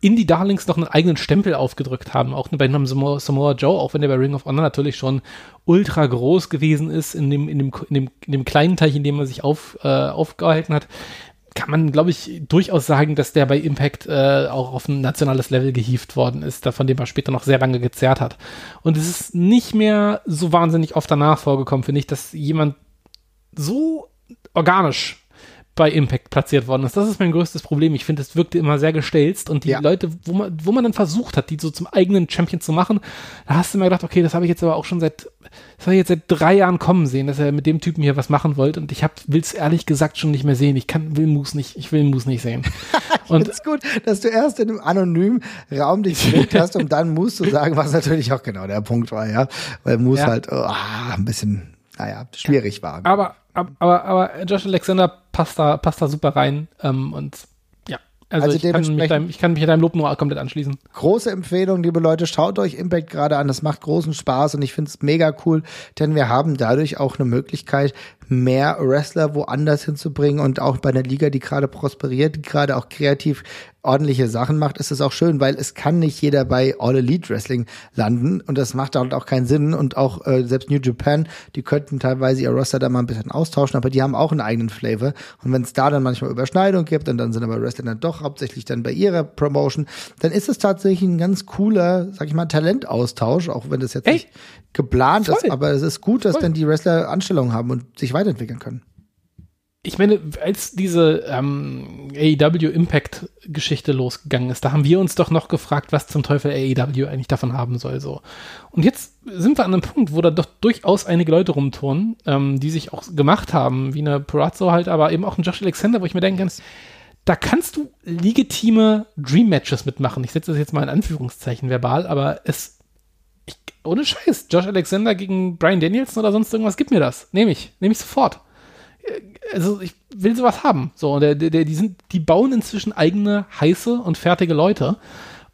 Indie Darlings noch einen eigenen Stempel aufgedrückt haben. Auch bei einem Samoa, Samoa Joe, auch wenn der bei Ring of Honor natürlich schon ultra groß gewesen ist in dem, in dem, in dem, in dem kleinen Teich, in dem er sich auf, äh, aufgehalten hat kann man, glaube ich, durchaus sagen, dass der bei Impact äh, auch auf ein nationales Level gehievt worden ist, von dem er später noch sehr lange gezerrt hat. Und es ist nicht mehr so wahnsinnig oft danach vorgekommen, finde ich, dass jemand so organisch bei Impact platziert worden ist. Das ist mein größtes Problem. Ich finde, es wirkte immer sehr gestelzt und die Ja. Leute, wo man, wo man dann versucht hat, die so zum eigenen Champion zu machen, da hast du immer gedacht, okay, das habe ich jetzt aber auch schon seit, das habe ich jetzt seit drei Jahren kommen sehen, dass er mit dem Typen hier was machen wollte und ich will es ehrlich gesagt schon nicht mehr sehen. Ich kann, will Moose nicht, ich will Moose nicht sehen. Und ist gut, dass du erst in einem anonymen Raum dich bewegt hast, um dann Moose zu sagen, was natürlich auch genau der Punkt war, ja. Weil Moose Ja. halt oh, ah, ein bisschen, naja, schwierig war. aber, aber, aber, aber Josh Alexander passt da, passt da super rein ähm, und ja. Also, Also ich, kann mich deinem, ich kann mich deinem Lob nur komplett anschließen. Große Empfehlung, liebe Leute, schaut euch Impact gerade an. Das macht großen Spaß und ich finde es mega cool, denn wir haben dadurch auch eine Möglichkeit, mehr Wrestler woanders hinzubringen und auch bei einer Liga, die gerade prosperiert, die gerade auch kreativ ordentliche Sachen macht, ist es auch schön, weil es kann nicht jeder bei All Elite Wrestling landen und das macht halt auch keinen Sinn und auch äh, selbst New Japan, die könnten teilweise ihr Roster da mal ein bisschen austauschen, aber die haben auch einen eigenen Flavor und wenn es da dann manchmal Überschneidung gibt und dann sind aber Wrestler dann doch hauptsächlich dann bei ihrer Promotion, dann ist es tatsächlich ein ganz cooler, sag ich mal, Talentaustausch, auch wenn das jetzt Ey, nicht geplant voll. ist, aber es ist gut, dass voll. dann die Wrestler Anstellungen haben und sich weiterentwickeln können ich meine, als diese ähm, AEW Impact Geschichte losgegangen ist, da haben wir uns doch noch gefragt, was zum Teufel AEW eigentlich davon haben soll. So. Und jetzt sind wir an einem Punkt, wo da doch durchaus einige Leute rumturnen, ähm, die sich auch gemacht haben, wie eine Perazzo halt, aber eben auch ein Josh Alexander, wo ich mir denken kann, da kannst du legitime Dream Matches mitmachen. Ich setze das jetzt mal in Anführungszeichen verbal, aber es, ohne Scheiß, Josh Alexander gegen Brian Danielson oder sonst irgendwas, gib mir das. Nehme ich, nehme ich sofort also ich will sowas haben. So, der, der, die sind, die bauen inzwischen eigene heiße und fertige Leute.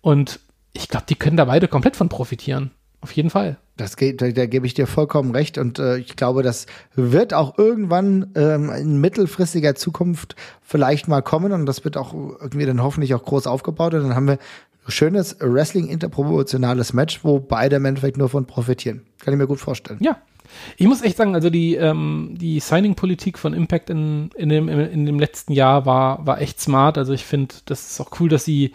Und ich glaube, die können da beide komplett von profitieren. Auf jeden Fall. Das geht, da, da gebe ich dir vollkommen recht. Und äh, ich glaube, das wird auch irgendwann ähm, in mittelfristiger Zukunft vielleicht mal kommen. Und das wird auch irgendwie dann hoffentlich auch groß aufgebaut. Und dann haben wir schönes Wrestling-interproportionales Match, wo beide im Endeffekt nur von profitieren. Kann ich mir gut vorstellen. Ja, ich muss echt sagen, also die, ähm, die Signing-Politik von Impact in, in, dem, in dem letzten Jahr war, war echt smart. Also ich finde, das ist auch cool, dass sie,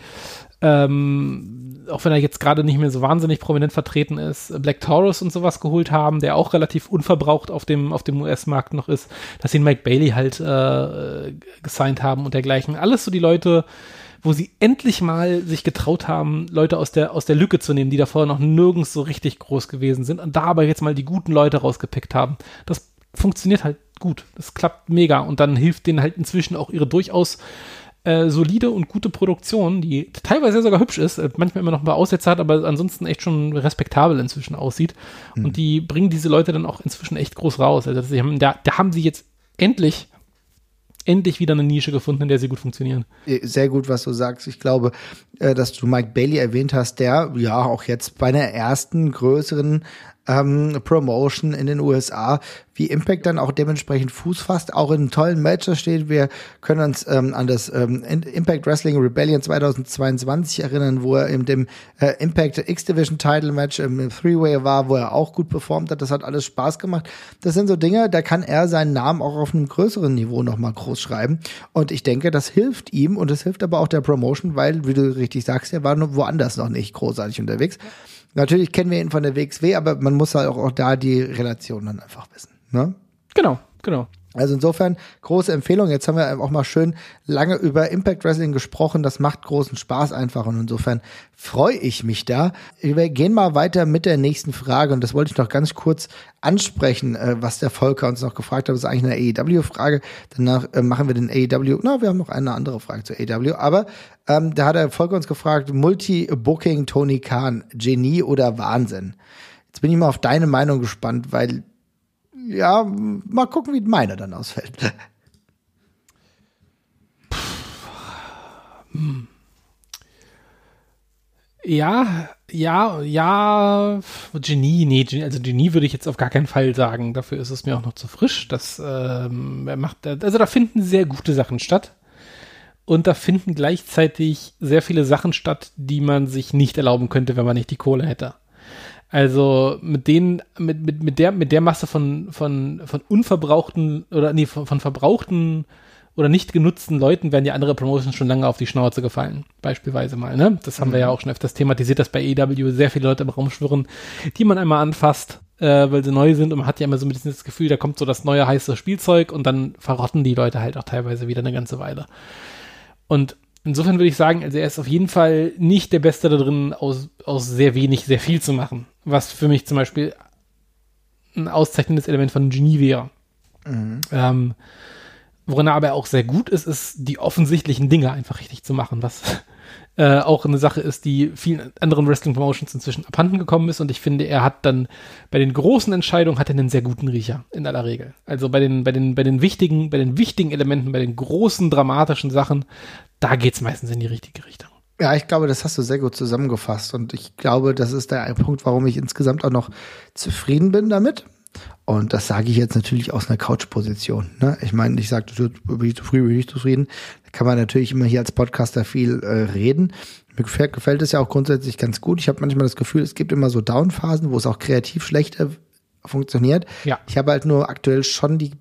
ähm, auch wenn er jetzt gerade nicht mehr so wahnsinnig prominent vertreten ist, Black Taurus und sowas geholt haben, der auch relativ unverbraucht auf dem, auf dem US-Markt noch ist, dass sie Mike Bailey halt äh, gesigned haben und dergleichen. Alles so die Leute, wo sie endlich mal sich getraut haben, Leute aus der, aus der Lücke zu nehmen, die davor noch nirgends so richtig groß gewesen sind und da aber jetzt mal die guten Leute rausgepickt haben. Das funktioniert halt gut. Das klappt mega und dann hilft denen halt inzwischen auch ihre durchaus äh, solide und gute Produktion, die teilweise sogar hübsch ist, äh, manchmal immer noch ein paar Aussätze hat, aber ansonsten echt schon respektabel inzwischen aussieht. Mhm. Und die bringen diese Leute dann auch inzwischen echt groß raus. Also sie haben, da, da haben sie jetzt endlich endlich wieder eine Nische gefunden, in der sie gut funktionieren. Äh, sehr gut, was du sagst. Ich glaube, äh, dass du Mike Bailey erwähnt hast, der ja auch jetzt bei einer ersten größeren ähm, Promotion in den USA, wie Impact dann auch dementsprechend Fuß fasst, auch in tollen Matches steht. Wir können uns ähm, an das ähm, Impact Wrestling Rebellion 2022 erinnern, wo er in dem äh, Impact X-Division Title Match im Three-Way war, wo er auch gut performt hat. Das hat alles Spaß gemacht. Das sind so Dinge, da kann er seinen Namen auch auf einem größeren Niveau nochmal groß schreiben. Und ich denke, das hilft ihm und es hilft aber auch der Promotion, weil, wie du richtig sagst, er war nur woanders noch nicht großartig unterwegs. Natürlich kennen wir ihn von der WXW, aber man muss halt auch, auch da die Relation dann einfach wissen. Ne? Genau, genau. Also insofern große Empfehlung. Jetzt haben wir auch mal schön lange über Impact Wrestling gesprochen. Das macht großen Spaß einfach und insofern freue ich mich da. Wir gehen mal weiter mit der nächsten Frage und das wollte ich noch ganz kurz ansprechen, äh, was der Volker uns noch gefragt hat. Das ist eigentlich eine AEW-Frage. Danach äh, machen wir den AEW. Na, wir haben noch eine andere Frage zu AEW, aber ähm, da hat der Volker uns gefragt: Multi-Booking Tony Khan, Genie oder Wahnsinn? Jetzt bin ich mal auf deine Meinung gespannt, weil ja, mal gucken, wie meine dann ausfällt. Ja, ja, ja, Genie, nee, Genie, also Genie würde ich jetzt auf gar keinen Fall sagen. Dafür ist es mir auch noch zu frisch. Das ähm, macht, also da finden sehr gute Sachen statt. Und da finden gleichzeitig sehr viele Sachen statt, die man sich nicht erlauben könnte, wenn man nicht die Kohle hätte. Also mit denen, mit, mit, mit der, mit der Masse von, von, von unverbrauchten oder nee, von, von verbrauchten oder nicht genutzten Leuten werden ja andere Promotions schon lange auf die Schnauze gefallen. Beispielsweise mal, ne? Das haben mhm. wir ja auch schon öfters thematisiert, dass bei EW sehr viele Leute im Raum schwirren, die man einmal anfasst, äh, weil sie neu sind und man hat ja immer so ein bisschen das Gefühl, da kommt so das neue heiße Spielzeug und dann verrotten die Leute halt auch teilweise wieder eine ganze Weile. Und insofern würde ich sagen, also er ist auf jeden Fall nicht der Beste da drin, aus, aus sehr wenig sehr viel zu machen. Was für mich zum Beispiel ein auszeichnendes Element von Genie wäre. Mhm. Ähm, worin er aber auch sehr gut ist, ist die offensichtlichen Dinge einfach richtig zu machen, was äh, auch eine Sache ist, die vielen anderen Wrestling-Promotions inzwischen abhanden gekommen ist. Und ich finde, er hat dann bei den großen Entscheidungen hat er einen sehr guten Riecher in aller Regel. Also bei den, bei den, bei den wichtigen, bei den wichtigen Elementen, bei den großen dramatischen Sachen, da geht es meistens in die richtige Richtung. Ja, ich glaube, das hast du sehr gut zusammengefasst. Und ich glaube, das ist der Punkt, warum ich insgesamt auch noch zufrieden bin damit. Und das sage ich jetzt natürlich aus einer Couch-Position. Ne? Ich meine, ich sage, bin ich zufrieden, bin ich zufrieden. Da kann man natürlich immer hier als Podcaster viel äh, reden. Mir gefällt, gefällt es ja auch grundsätzlich ganz gut. Ich habe manchmal das Gefühl, es gibt immer so Downphasen, wo es auch kreativ schlechter funktioniert. Ja. Ich habe halt nur aktuell schon die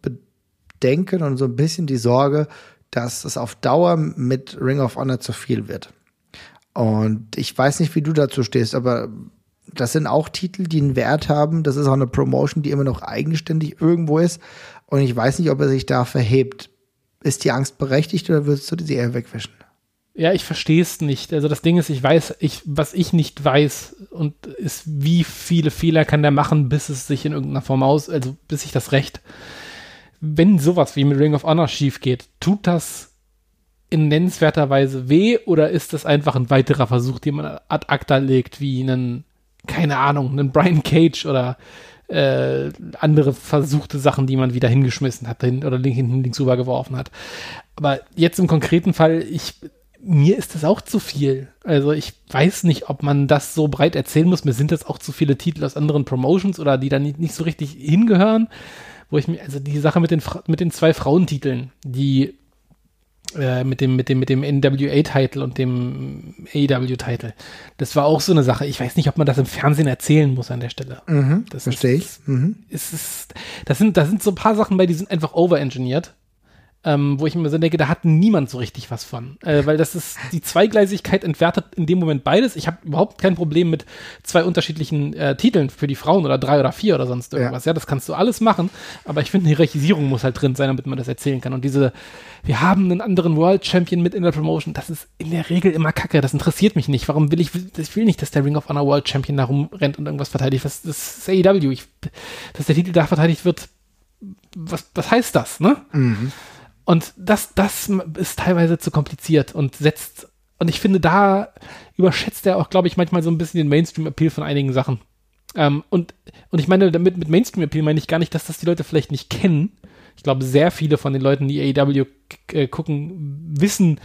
Bedenken und so ein bisschen die Sorge, dass es auf Dauer mit Ring of Honor zu viel wird. Und ich weiß nicht, wie du dazu stehst, aber das sind auch Titel, die einen Wert haben. Das ist auch eine Promotion, die immer noch eigenständig irgendwo ist. Und ich weiß nicht, ob er sich da verhebt. Ist die Angst berechtigt oder würdest du sie eher wegwischen? Ja, ich verstehe es nicht. Also das Ding ist, ich weiß, ich, was ich nicht weiß und ist, wie viele Fehler kann der machen, bis es sich in irgendeiner Form aus, also bis sich das recht. Wenn sowas wie mit Ring of Honor schief geht, tut das in nennenswerter Weise weh oder ist das einfach ein weiterer Versuch, den man ad acta legt, wie einen keine Ahnung, einen Brian Cage oder äh, andere versuchte Sachen, die man wieder hingeschmissen hat hin, oder hinten links rübergeworfen hat. Aber jetzt im konkreten Fall, ich, mir ist das auch zu viel. Also ich weiß nicht, ob man das so breit erzählen muss. Mir sind das auch zu viele Titel aus anderen Promotions oder die da nicht, nicht so richtig hingehören. Wo ich mir, also die Sache mit den, mit den zwei Frauentiteln, die äh, mit dem, mit dem, mit dem NWA-Title und dem AEW-Title. Das war auch so eine Sache. Ich weiß nicht, ob man das im Fernsehen erzählen muss an der Stelle. Mhm, das verstehe ich. Mhm. Ist, ist, das, sind, das sind so ein paar Sachen bei, die sind einfach overengineert ähm, wo ich mir so denke, da hat niemand so richtig was von. Äh, weil das ist, die Zweigleisigkeit entwertet in dem Moment beides. Ich habe überhaupt kein Problem mit zwei unterschiedlichen äh, Titeln für die Frauen oder drei oder vier oder sonst irgendwas. Ja, ja das kannst du alles machen, aber ich finde, eine Hierarchisierung muss halt drin sein, damit man das erzählen kann. Und diese, wir haben einen anderen World Champion mit in der Promotion, das ist in der Regel immer kacke. Das interessiert mich nicht. Warum will ich, ich will nicht, dass der Ring of Honor World Champion da rumrennt und irgendwas verteidigt. Das, das ist AEW. Ich, dass der Titel da verteidigt wird, was, was heißt das, ne? Mhm. Und das, das ist teilweise zu kompliziert und setzt, und ich finde, da überschätzt er auch, glaube ich, manchmal so ein bisschen den Mainstream-Appeal von einigen Sachen. Ähm, und, und ich meine, damit mit Mainstream-Appeal meine ich gar nicht, dass das die Leute vielleicht nicht kennen. Ich glaube, sehr viele von den Leuten, die AEW äh, gucken, wissen,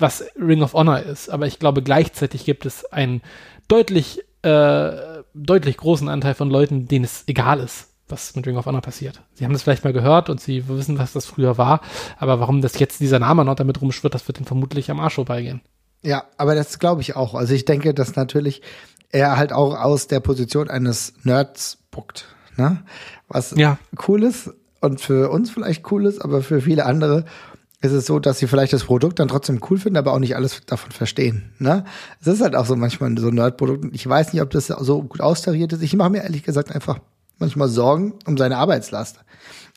was Ring of Honor ist. Aber ich glaube, gleichzeitig gibt es einen deutlich, äh, deutlich großen Anteil von Leuten, denen es egal ist, was mit Ring of Honor passiert. Sie haben das vielleicht mal gehört und sie wissen, was das früher war, aber warum das jetzt dieser Name noch damit rumschwirrt, das wird ihnen vermutlich am Arsch vorbeigehen. Ja, aber das glaube ich auch. Also ich denke, dass natürlich er halt auch aus der Position eines Nerds buckt, ne? Was ja. cool ist und für uns vielleicht cool ist, aber für viele andere ist es so, dass sie vielleicht das Produkt dann trotzdem cool finden, aber auch nicht alles davon verstehen. Ne? Es ist halt auch so manchmal so ein Nerd-Produkt. Ich weiß nicht, ob das so gut austariert ist. Ich mache mir ehrlich gesagt einfach manchmal Sorgen um seine Arbeitslast.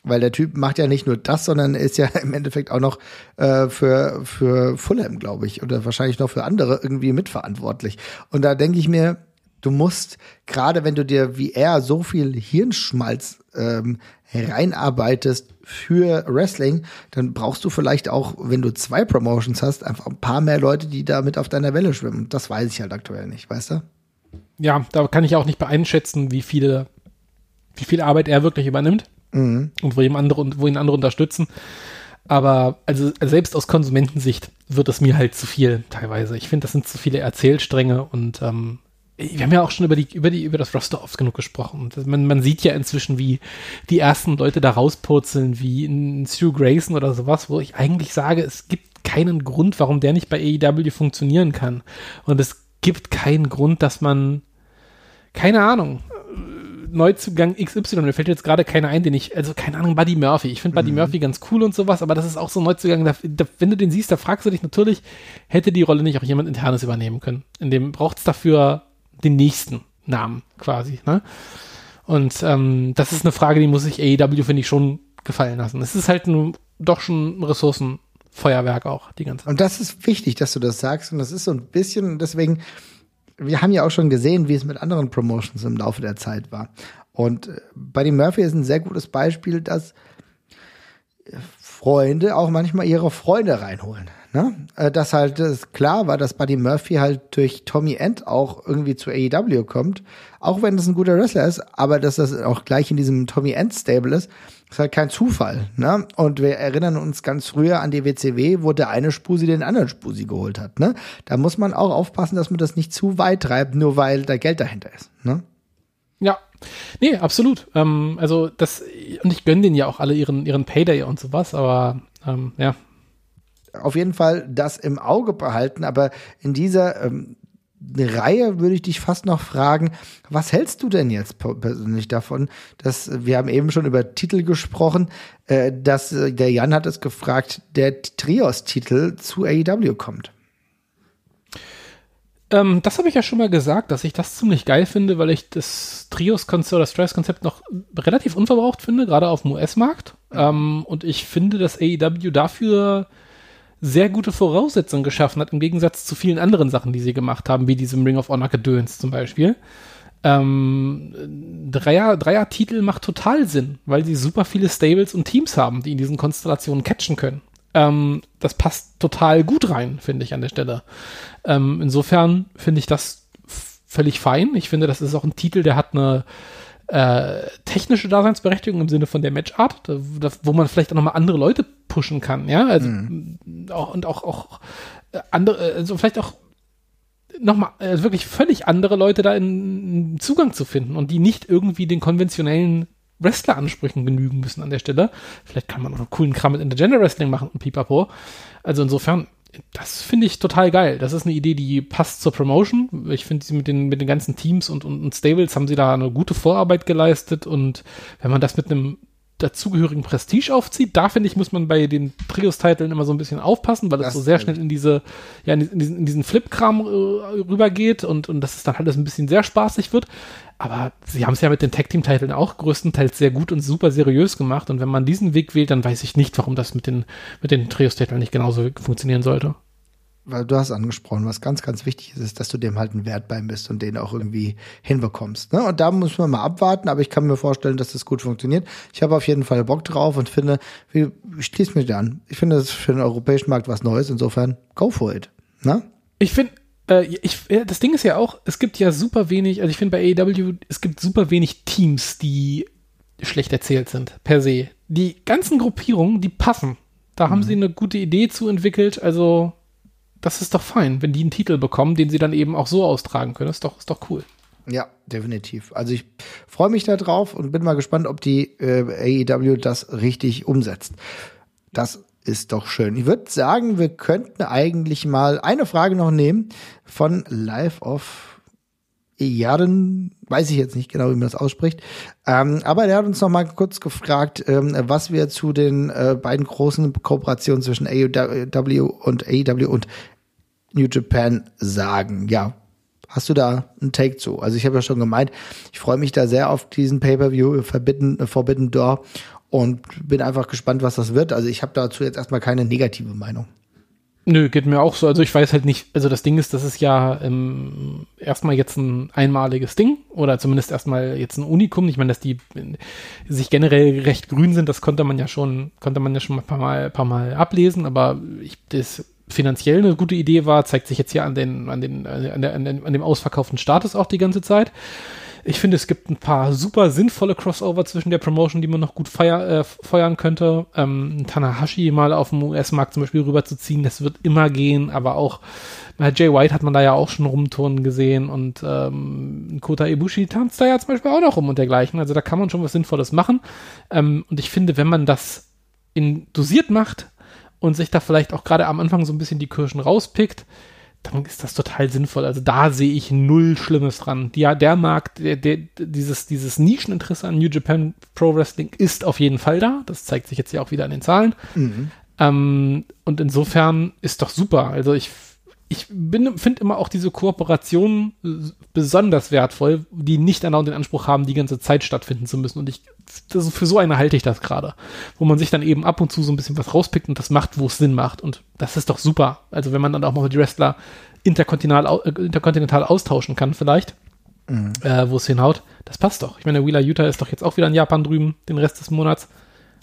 Weil der Typ macht ja nicht nur das, sondern ist ja im Endeffekt auch noch äh, für, für Fulham, glaube ich, oder wahrscheinlich noch für andere irgendwie mitverantwortlich. Und da denke ich mir, du musst, gerade wenn du dir wie er so viel Hirnschmalz ähm, reinarbeitest für Wrestling, dann brauchst du vielleicht auch, wenn du zwei Promotions hast, einfach ein paar mehr Leute, die da mit auf deiner Welle schwimmen. Das weiß ich halt aktuell nicht, weißt du? Ja, da kann ich auch nicht beeinschätzen, wie viele wie viel Arbeit er wirklich übernimmt mhm. und wo ihm andere, wo ihn andere unterstützen. Aber also selbst aus Konsumentensicht wird es mir halt zu viel teilweise. Ich finde, das sind zu viele Erzählstränge und ähm, wir haben ja auch schon über die über die über das Roster oft genug gesprochen. Man, man sieht ja inzwischen, wie die ersten Leute da rauspurzeln, wie in Stu Grayson oder sowas, wo ich eigentlich sage, es gibt keinen Grund, warum der nicht bei AEW funktionieren kann. Und es gibt keinen Grund, dass man keine Ahnung, Neuzugang XY, mir fällt jetzt gerade keiner ein, den ich, also keine Ahnung, Buddy Murphy. Ich finde Buddy mhm. Murphy ganz cool und sowas, aber das ist auch so ein Neuzugang, da, da, wenn du den siehst, da fragst du dich natürlich, hätte die Rolle nicht auch jemand internes übernehmen können? In dem braucht es dafür den nächsten Namen quasi, ne? Und ähm, das ist eine Frage, die muss sich AEW, finde ich, schon gefallen lassen. Es ist halt ein, doch schon ein Ressourcenfeuerwerk auch, die ganze Zeit. Und das ist wichtig, dass du das sagst. Und das ist so ein bisschen, deswegen wir haben ja auch schon gesehen, wie es mit anderen Promotions im Laufe der Zeit war. Und äh, Buddy Murphy ist ein sehr gutes Beispiel, dass Freunde auch manchmal ihre Freunde reinholen. Ne? Äh, dass halt das klar war, dass Buddy Murphy halt durch Tommy End auch irgendwie zu AEW kommt, auch wenn das ein guter Wrestler ist, aber dass das auch gleich in diesem Tommy End Stable ist, ist halt kein Zufall. Ne? Und wir erinnern uns ganz früher an die WCW, wo der eine Spusi den anderen Spusi geholt hat. Ne? Da muss man auch aufpassen, dass man das nicht zu weit treibt, nur weil da Geld dahinter ist. Ne? Ja, Nee, absolut. Ähm, also das, und ich gönne denen ja auch alle ihren, ihren Payday und sowas, aber ähm, ja. Auf jeden Fall das im Auge behalten, aber in dieser ähm, Reihe würde ich dich fast noch fragen, was hältst du denn jetzt persönlich davon, dass wir haben eben schon über Titel gesprochen, äh, dass äh, der Jan hat es gefragt, der Trios-Titel zu AEW kommt. Ähm, das habe ich ja schon mal gesagt, dass ich das ziemlich geil finde, weil ich das Trios-Konzept oder Stress-Konzept noch relativ unverbraucht finde, gerade auf dem US-Markt. Ähm, und ich finde, dass AEW dafür sehr gute Voraussetzungen geschaffen hat, im Gegensatz zu vielen anderen Sachen, die sie gemacht haben, wie diesem Ring of Honor Gedöns zum Beispiel. Ähm, Dreier, Dreier-Titel macht total Sinn, weil sie super viele Stables und Teams haben, die in diesen Konstellationen catchen können. Ähm, das passt total gut rein, finde ich an der Stelle. Ähm, insofern finde ich das völlig fein. Ich finde, das ist auch ein Titel, der hat eine äh, technische Daseinsberechtigung im Sinne von der Matchart, da, da, wo man vielleicht auch nochmal andere Leute pushen kann, ja, also mhm. auch, und auch, auch äh, andere, also vielleicht auch nochmal äh, wirklich völlig andere Leute da in, in Zugang zu finden und die nicht irgendwie den konventionellen Wrestler-Ansprüchen genügen müssen an der Stelle. Vielleicht kann man auch noch coolen Kram mit Intergender Wrestling machen und pipapo. Also insofern, das finde ich total geil. Das ist eine Idee, die passt zur Promotion. Ich finde, sie mit den, mit den ganzen Teams und, und, und Stables haben sie da eine gute Vorarbeit geleistet und wenn man das mit einem dazugehörigen Prestige aufzieht. Da finde ich, muss man bei den Trios-Titeln immer so ein bisschen aufpassen, weil das, das so sehr schnell in diese, ja, in diesen, in diesen Flip-Kram äh, rübergeht und, und dass es dann alles ein bisschen sehr spaßig wird. Aber sie haben es ja mit den Tag-Team-Titeln auch größtenteils sehr gut und super seriös gemacht. Und wenn man diesen Weg wählt, dann weiß ich nicht, warum das mit den, mit den Trios-Titeln nicht genauso funktionieren sollte weil du hast angesprochen, was ganz, ganz wichtig ist, ist, dass du dem halt einen Wert beim bist und den auch irgendwie hinbekommst. Ne? Und da muss man mal abwarten, aber ich kann mir vorstellen, dass das gut funktioniert. Ich habe auf jeden Fall Bock drauf und finde, wie, ich schließe mich da an. Ich finde, das ist für den europäischen Markt was Neues, insofern go for it. Ne? Ich finde, äh, ich, das Ding ist ja auch, es gibt ja super wenig, also ich finde bei AEW, es gibt super wenig Teams, die schlecht erzählt sind, per se. Die ganzen Gruppierungen, die passen. Da mhm. haben sie eine gute Idee zu entwickelt, also das ist doch fein, wenn die einen Titel bekommen, den sie dann eben auch so austragen können. Das ist doch, ist doch cool. Ja, definitiv. Also ich freue mich da drauf und bin mal gespannt, ob die äh, AEW das richtig umsetzt. Das ist doch schön. Ich würde sagen, wir könnten eigentlich mal eine Frage noch nehmen von Live of Jahren, weiß ich jetzt nicht genau, wie man das ausspricht. Ähm, aber der hat uns noch mal kurz gefragt, ähm, was wir zu den äh, beiden großen Kooperationen zwischen AEW und AEW und New Japan sagen. Ja, hast du da einen Take zu? Also ich habe ja schon gemeint, ich freue mich da sehr auf diesen Pay-per-View Forbidden, Forbidden Door und bin einfach gespannt, was das wird. Also ich habe dazu jetzt erstmal keine negative Meinung. Nö, geht mir auch so. Also ich weiß halt nicht, also das Ding ist, das ist ja ähm, erstmal jetzt ein einmaliges Ding oder zumindest erstmal jetzt ein Unikum. Ich meine, dass die sich generell recht grün sind, das konnte man ja schon, konnte man ja schon ein paar Mal, paar Mal ablesen, aber ich, das finanziell eine gute Idee war, zeigt sich jetzt hier an den, an den, an, der, an, den, an dem ausverkauften Status auch die ganze Zeit. Ich finde, es gibt ein paar super sinnvolle Crossover zwischen der Promotion, die man noch gut feier, äh, feuern könnte. Ähm, Tanahashi mal auf dem US-Markt zum Beispiel rüberzuziehen, das wird immer gehen, aber auch bei Jay White hat man da ja auch schon rumturnen gesehen und ähm, Kota Ibushi tanzt da ja zum Beispiel auch noch rum und dergleichen. Also da kann man schon was Sinnvolles machen. Ähm, und ich finde, wenn man das in dosiert macht und sich da vielleicht auch gerade am Anfang so ein bisschen die Kirschen rauspickt, dann ist das total sinnvoll. Also da sehe ich null Schlimmes dran. Ja, der Markt, der, der, dieses, dieses Nischeninteresse an New Japan Pro Wrestling ist auf jeden Fall da. Das zeigt sich jetzt ja auch wieder an den Zahlen. Mhm. Ähm, und insofern ist doch super. Also ich ich finde immer auch diese Kooperationen besonders wertvoll, die nicht andauernd den Anspruch haben, die ganze Zeit stattfinden zu müssen. Und ich, das, für so eine halte ich das gerade. Wo man sich dann eben ab und zu so ein bisschen was rauspickt und das macht, wo es Sinn macht. Und das ist doch super. Also wenn man dann auch mal die Wrestler interkontinental, äh, interkontinental austauschen kann, vielleicht, mhm. äh, wo es hinhaut, das passt doch. Ich meine, Wheeler Utah ist doch jetzt auch wieder in Japan drüben, den Rest des Monats.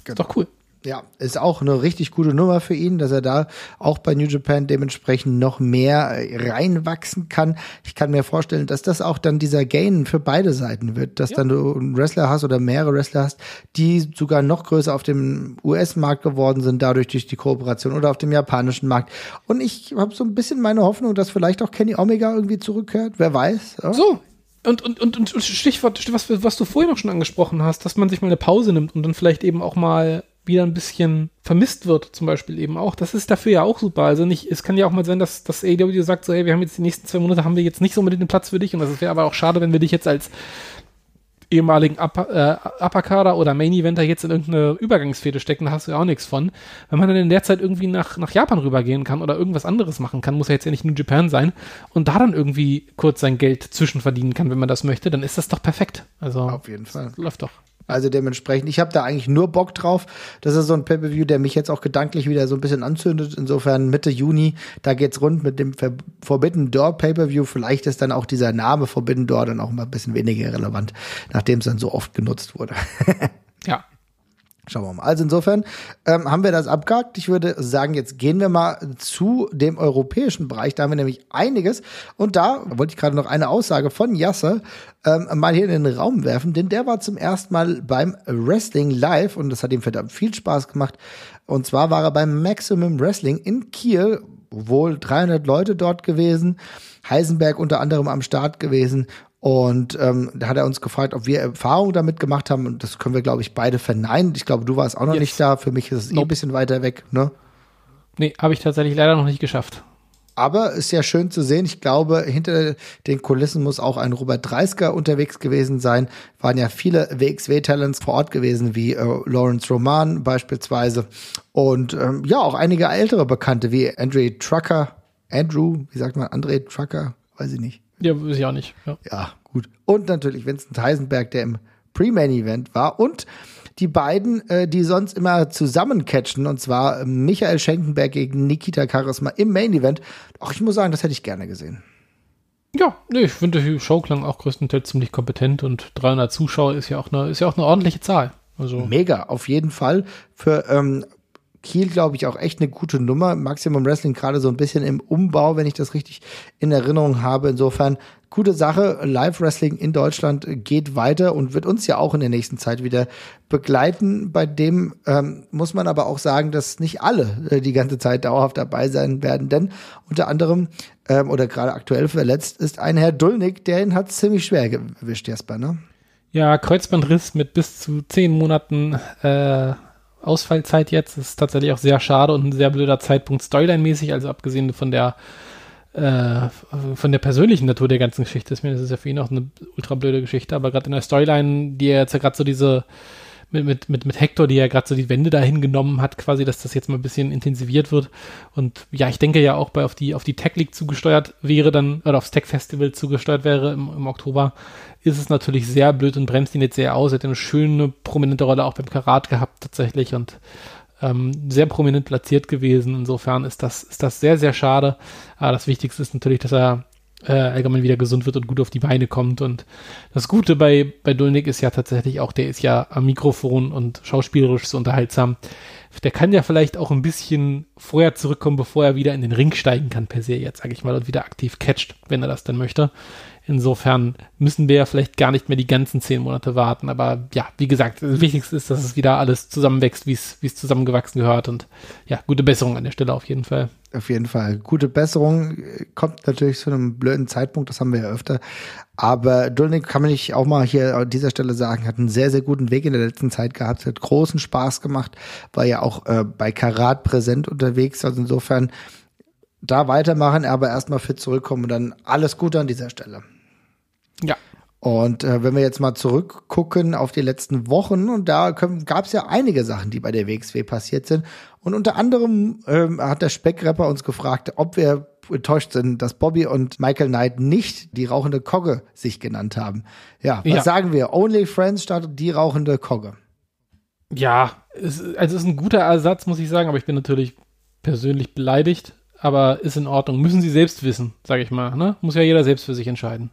Genau. Ist doch cool. Ja, ist auch eine richtig gute Nummer für ihn, dass er da auch bei New Japan dementsprechend noch mehr äh, reinwachsen kann. Ich kann mir vorstellen, dass das auch dann dieser Gain für beide Seiten wird, dass ja. dann du einen Wrestler hast oder mehrere Wrestler hast, die sogar noch größer auf dem US-Markt geworden sind, dadurch durch die Kooperation oder auf dem japanischen Markt. Und ich habe so ein bisschen meine Hoffnung, dass vielleicht auch Kenny Omega irgendwie zurückkehrt. Wer weiß. Ja? So, und, und, und, und Stichwort, was, was du vorhin noch schon angesprochen hast, dass man sich mal eine Pause nimmt und dann vielleicht eben auch mal wieder ein bisschen vermisst wird, zum Beispiel eben auch. Das ist dafür ja auch super. Also nicht, es kann ja auch mal sein, dass das AEW sagt so, hey, wir haben jetzt die nächsten zwei Monate haben wir jetzt nicht so unbedingt den Platz für dich und das wäre aber auch schade, wenn wir dich jetzt als ehemaligen Upper, äh, Upper oder Main Eventer jetzt in irgendeine Übergangsfehde stecken, da hast du ja auch nichts von. Wenn man dann in der Zeit irgendwie nach, nach Japan rübergehen kann oder irgendwas anderes machen kann, muss ja jetzt ja nicht New Japan sein und da dann irgendwie kurz sein Geld zwischenverdienen kann, wenn man das möchte, dann ist das doch perfekt. Also auf jeden Fall. Läuft doch. Also dementsprechend, ich habe da eigentlich nur Bock drauf. Das ist so ein Pay-Per-View, der mich jetzt auch gedanklich wieder so ein bisschen anzündet. Insofern Mitte Juni, da geht's rund mit dem Forbidden Door Pay-Per-View. Vielleicht ist dann auch dieser Name Forbidden Door dann auch mal ein bisschen weniger relevant, nachdem es dann so oft genutzt wurde. ja. Schauen wir mal. Also insofern ähm, haben wir das abgehakt. Ich würde sagen, jetzt gehen wir mal zu dem europäischen Bereich. Da haben wir nämlich einiges. Und da wollte ich gerade noch eine Aussage von Jasse ähm, mal hier in den Raum werfen, denn der war zum ersten Mal beim Wrestling live und das hat ihm verdammt viel Spaß gemacht. Und zwar war er beim Maximum Wrestling in Kiel, wohl 300 Leute dort gewesen. Heisenberg unter anderem am Start gewesen und ähm, da hat er uns gefragt, ob wir Erfahrungen damit gemacht haben. Und das können wir, glaube ich, beide verneinen. Ich glaube, du warst auch noch yes. nicht da. Für mich ist es nope. eh ein bisschen weiter weg, ne? Nee, habe ich tatsächlich leider noch nicht geschafft. Aber ist ja schön zu sehen. Ich glaube, hinter den Kulissen muss auch ein Robert Dreisker unterwegs gewesen sein. Waren ja viele WXW-Talents vor Ort gewesen, wie äh, Lawrence Roman beispielsweise. Und ähm, ja, auch einige ältere Bekannte, wie Andre Trucker. Andrew, wie sagt man, Andre Trucker? Weiß ich nicht. Ja, weiß ich auch nicht. Ja, ja gut. Und natürlich Vincent Heisenberg, der im Pre-Main-Event war. Und die beiden, äh, die sonst immer zusammen catchen, und zwar Michael Schenkenberg gegen Nikita Charisma im Main-Event. Ach, ich muss sagen, das hätte ich gerne gesehen. Ja, nee, ich finde, die Show klang auch größtenteils ziemlich kompetent und 300 Zuschauer ist ja auch eine, ist ja auch eine ordentliche Zahl. Also. Mega, auf jeden Fall. Für ähm, Kiel, glaube ich, auch echt eine gute Nummer. Maximum Wrestling gerade so ein bisschen im Umbau, wenn ich das richtig in Erinnerung habe. Insofern gute Sache. Live Wrestling in Deutschland geht weiter und wird uns ja auch in der nächsten Zeit wieder begleiten. Bei dem ähm, muss man aber auch sagen, dass nicht alle äh, die ganze Zeit dauerhaft dabei sein werden, denn unter anderem ähm, oder gerade aktuell verletzt ist ein Herr Dulnik, der ihn hat ziemlich schwer gewischt, Jasper, ne? Ja, Kreuzbandriss mit bis zu zehn Monaten äh, Ausfallzeit jetzt. Das ist tatsächlich auch sehr schade und ein sehr blöder Zeitpunkt Storyline-mäßig, also abgesehen von der äh, von der persönlichen Natur der ganzen Geschichte ist mir, das ist ja für ihn auch eine ultra blöde Geschichte, aber gerade in der Storyline, die er jetzt ja gerade so diese mit, mit, mit, mit Hector, die ja gerade so die Wände dahin genommen hat, quasi, dass das jetzt mal ein bisschen intensiviert wird. Und ja, ich denke ja auch bei auf die, auf die Tech League zugesteuert wäre dann, oder aufs Tech Festival zugesteuert wäre im, im Oktober, ist es natürlich sehr blöd und bremst ihn jetzt sehr aus. Er hat eine schöne, prominente Rolle auch beim Karat gehabt tatsächlich und ähm, sehr prominent platziert gewesen. Insofern ist das, ist das sehr, sehr schade. Aber das Wichtigste ist natürlich, dass er äh, allgemein wieder gesund wird und gut auf die Beine kommt. Und das Gute bei, bei Dulnik ist ja tatsächlich auch, der ist ja am Mikrofon und schauspielerisch so unterhaltsam. Der kann ja vielleicht auch ein bisschen vorher zurückkommen, bevor er wieder in den Ring steigen kann, per se jetzt, sage ich mal, und wieder aktiv catcht, wenn er das dann möchte. Insofern müssen wir ja vielleicht gar nicht mehr die ganzen zehn Monate warten. Aber ja, wie gesagt, das Wichtigste ist, dass es wieder alles zusammenwächst, wie es zusammengewachsen gehört. Und ja, gute Besserung an der Stelle auf jeden Fall. Auf jeden Fall. Gute Besserung kommt natürlich zu einem blöden Zeitpunkt, das haben wir ja öfter. Aber Dulnik kann man nicht auch mal hier an dieser Stelle sagen, hat einen sehr, sehr guten Weg in der letzten Zeit gehabt, hat großen Spaß gemacht, war ja auch äh, bei Karat präsent unterwegs. Also insofern da weitermachen, aber erstmal fit zurückkommen und dann alles Gute an dieser Stelle. Ja. Und äh, wenn wir jetzt mal zurückgucken auf die letzten Wochen, und da gab es ja einige Sachen, die bei der WXW passiert sind. Und unter anderem ähm, hat der Speckrapper uns gefragt, ob wir enttäuscht sind, dass Bobby und Michael Knight nicht die rauchende Kogge sich genannt haben. Ja, was ja. sagen wir? Only Friends statt die rauchende Kogge. Ja, es, also es ist ein guter Ersatz, muss ich sagen, aber ich bin natürlich persönlich beleidigt, aber ist in Ordnung. Müssen sie selbst wissen, sage ich mal. Ne? Muss ja jeder selbst für sich entscheiden.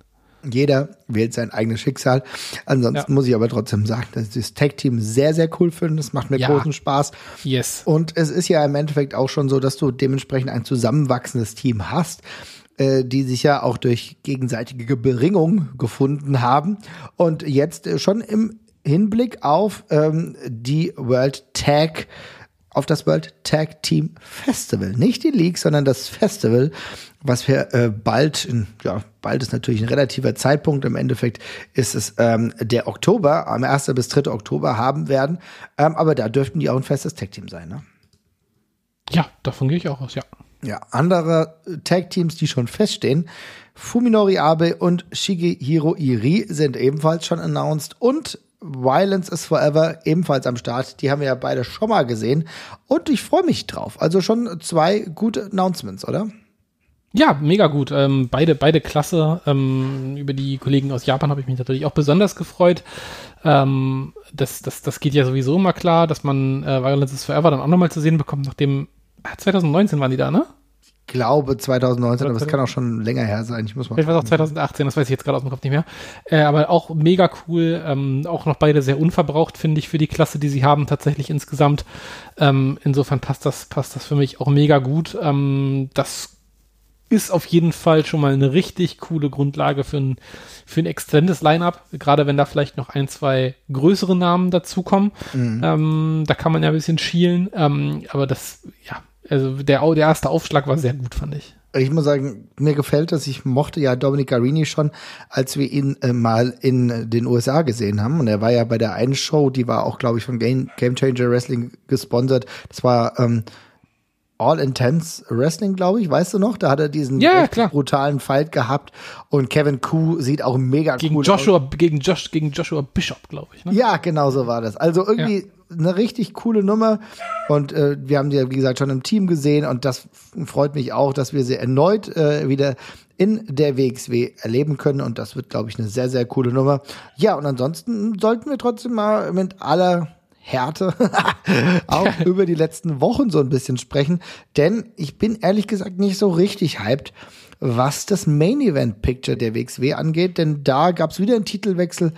Jeder wählt sein eigenes Schicksal. Ansonsten ja. muss ich aber trotzdem sagen, dass ich das Tag-Team sehr, sehr cool finde. Das macht mir ja. großen Spaß. Yes. Und es ist ja im Endeffekt auch schon so, dass du dementsprechend ein zusammenwachsendes Team hast äh, die sich ja auch durch gegenseitige Beringung gefunden haben und jetzt äh, schon im Hinblick auf ähm, die World Tag auf das World Tag Team Festival. Nicht die League, sondern das Festival, was wir äh, bald, in, ja, bald ist natürlich ein relativer Zeitpunkt. Im Endeffekt ist es ähm, der Oktober, am 1. bis 3. Oktober haben werden. Ähm, aber da dürften die auch ein festes Tag Team sein, ne? Ja, davon gehe ich auch aus, ja. Ja, andere Tag Teams, die schon feststehen, Fuminori Abe und Shigehiro Iri sind ebenfalls schon announced und Violence is Forever ebenfalls am Start. Die haben wir ja beide schon mal gesehen. Und ich freue mich drauf. Also schon zwei gute Announcements, oder? Ja, mega gut. Ähm, beide, beide klasse. Ähm, über die Kollegen aus Japan habe ich mich natürlich auch besonders gefreut. Ähm, das, das, das geht ja sowieso immer klar, dass man äh, Violence is Forever dann auch nochmal zu sehen bekommt, nachdem 2019 waren die da, ne? glaube 2019, aber es kann auch schon länger her sein. Ich muss mal. Vielleicht war es auch 2018, das weiß ich jetzt gerade aus dem Kopf nicht mehr. Äh, aber auch mega cool. Ähm, auch noch beide sehr unverbraucht, finde ich, für die Klasse, die sie haben, tatsächlich insgesamt. Ähm, insofern passt das, passt das für mich auch mega gut. Ähm, das ist auf jeden Fall schon mal eine richtig coole Grundlage für ein, für ein extremes Line-Up, gerade wenn da vielleicht noch ein, zwei größere Namen dazukommen. Mhm. Ähm, da kann man ja ein bisschen schielen, ähm, aber das, ja, also der, der erste Aufschlag war sehr gut, fand ich. Ich muss sagen, mir gefällt das. Ich mochte ja Dominic Garini schon, als wir ihn äh, mal in den USA gesehen haben. Und er war ja bei der einen Show, die war auch, glaube ich, von Game, Game Changer Wrestling gesponsert. Das war ähm, All Intense Wrestling, glaube ich, weißt du noch? Da hat er diesen ja, brutalen Fight gehabt und Kevin Koo sieht auch mega gegen cool Joshua, aus. Gegen, Josh, gegen Joshua Bishop, glaube ich. Ne? Ja, genau so war das. Also irgendwie ja eine richtig coole Nummer. Und äh, wir haben sie ja, wie gesagt, schon im Team gesehen. Und das freut mich auch, dass wir sie erneut äh, wieder in der WXW erleben können. Und das wird, glaube ich, eine sehr, sehr coole Nummer. Ja, und ansonsten sollten wir trotzdem mal mit aller Härte auch über die letzten Wochen so ein bisschen sprechen. Denn ich bin ehrlich gesagt nicht so richtig hyped, was das Main Event Picture der WXW angeht. Denn da gab es wieder einen Titelwechsel.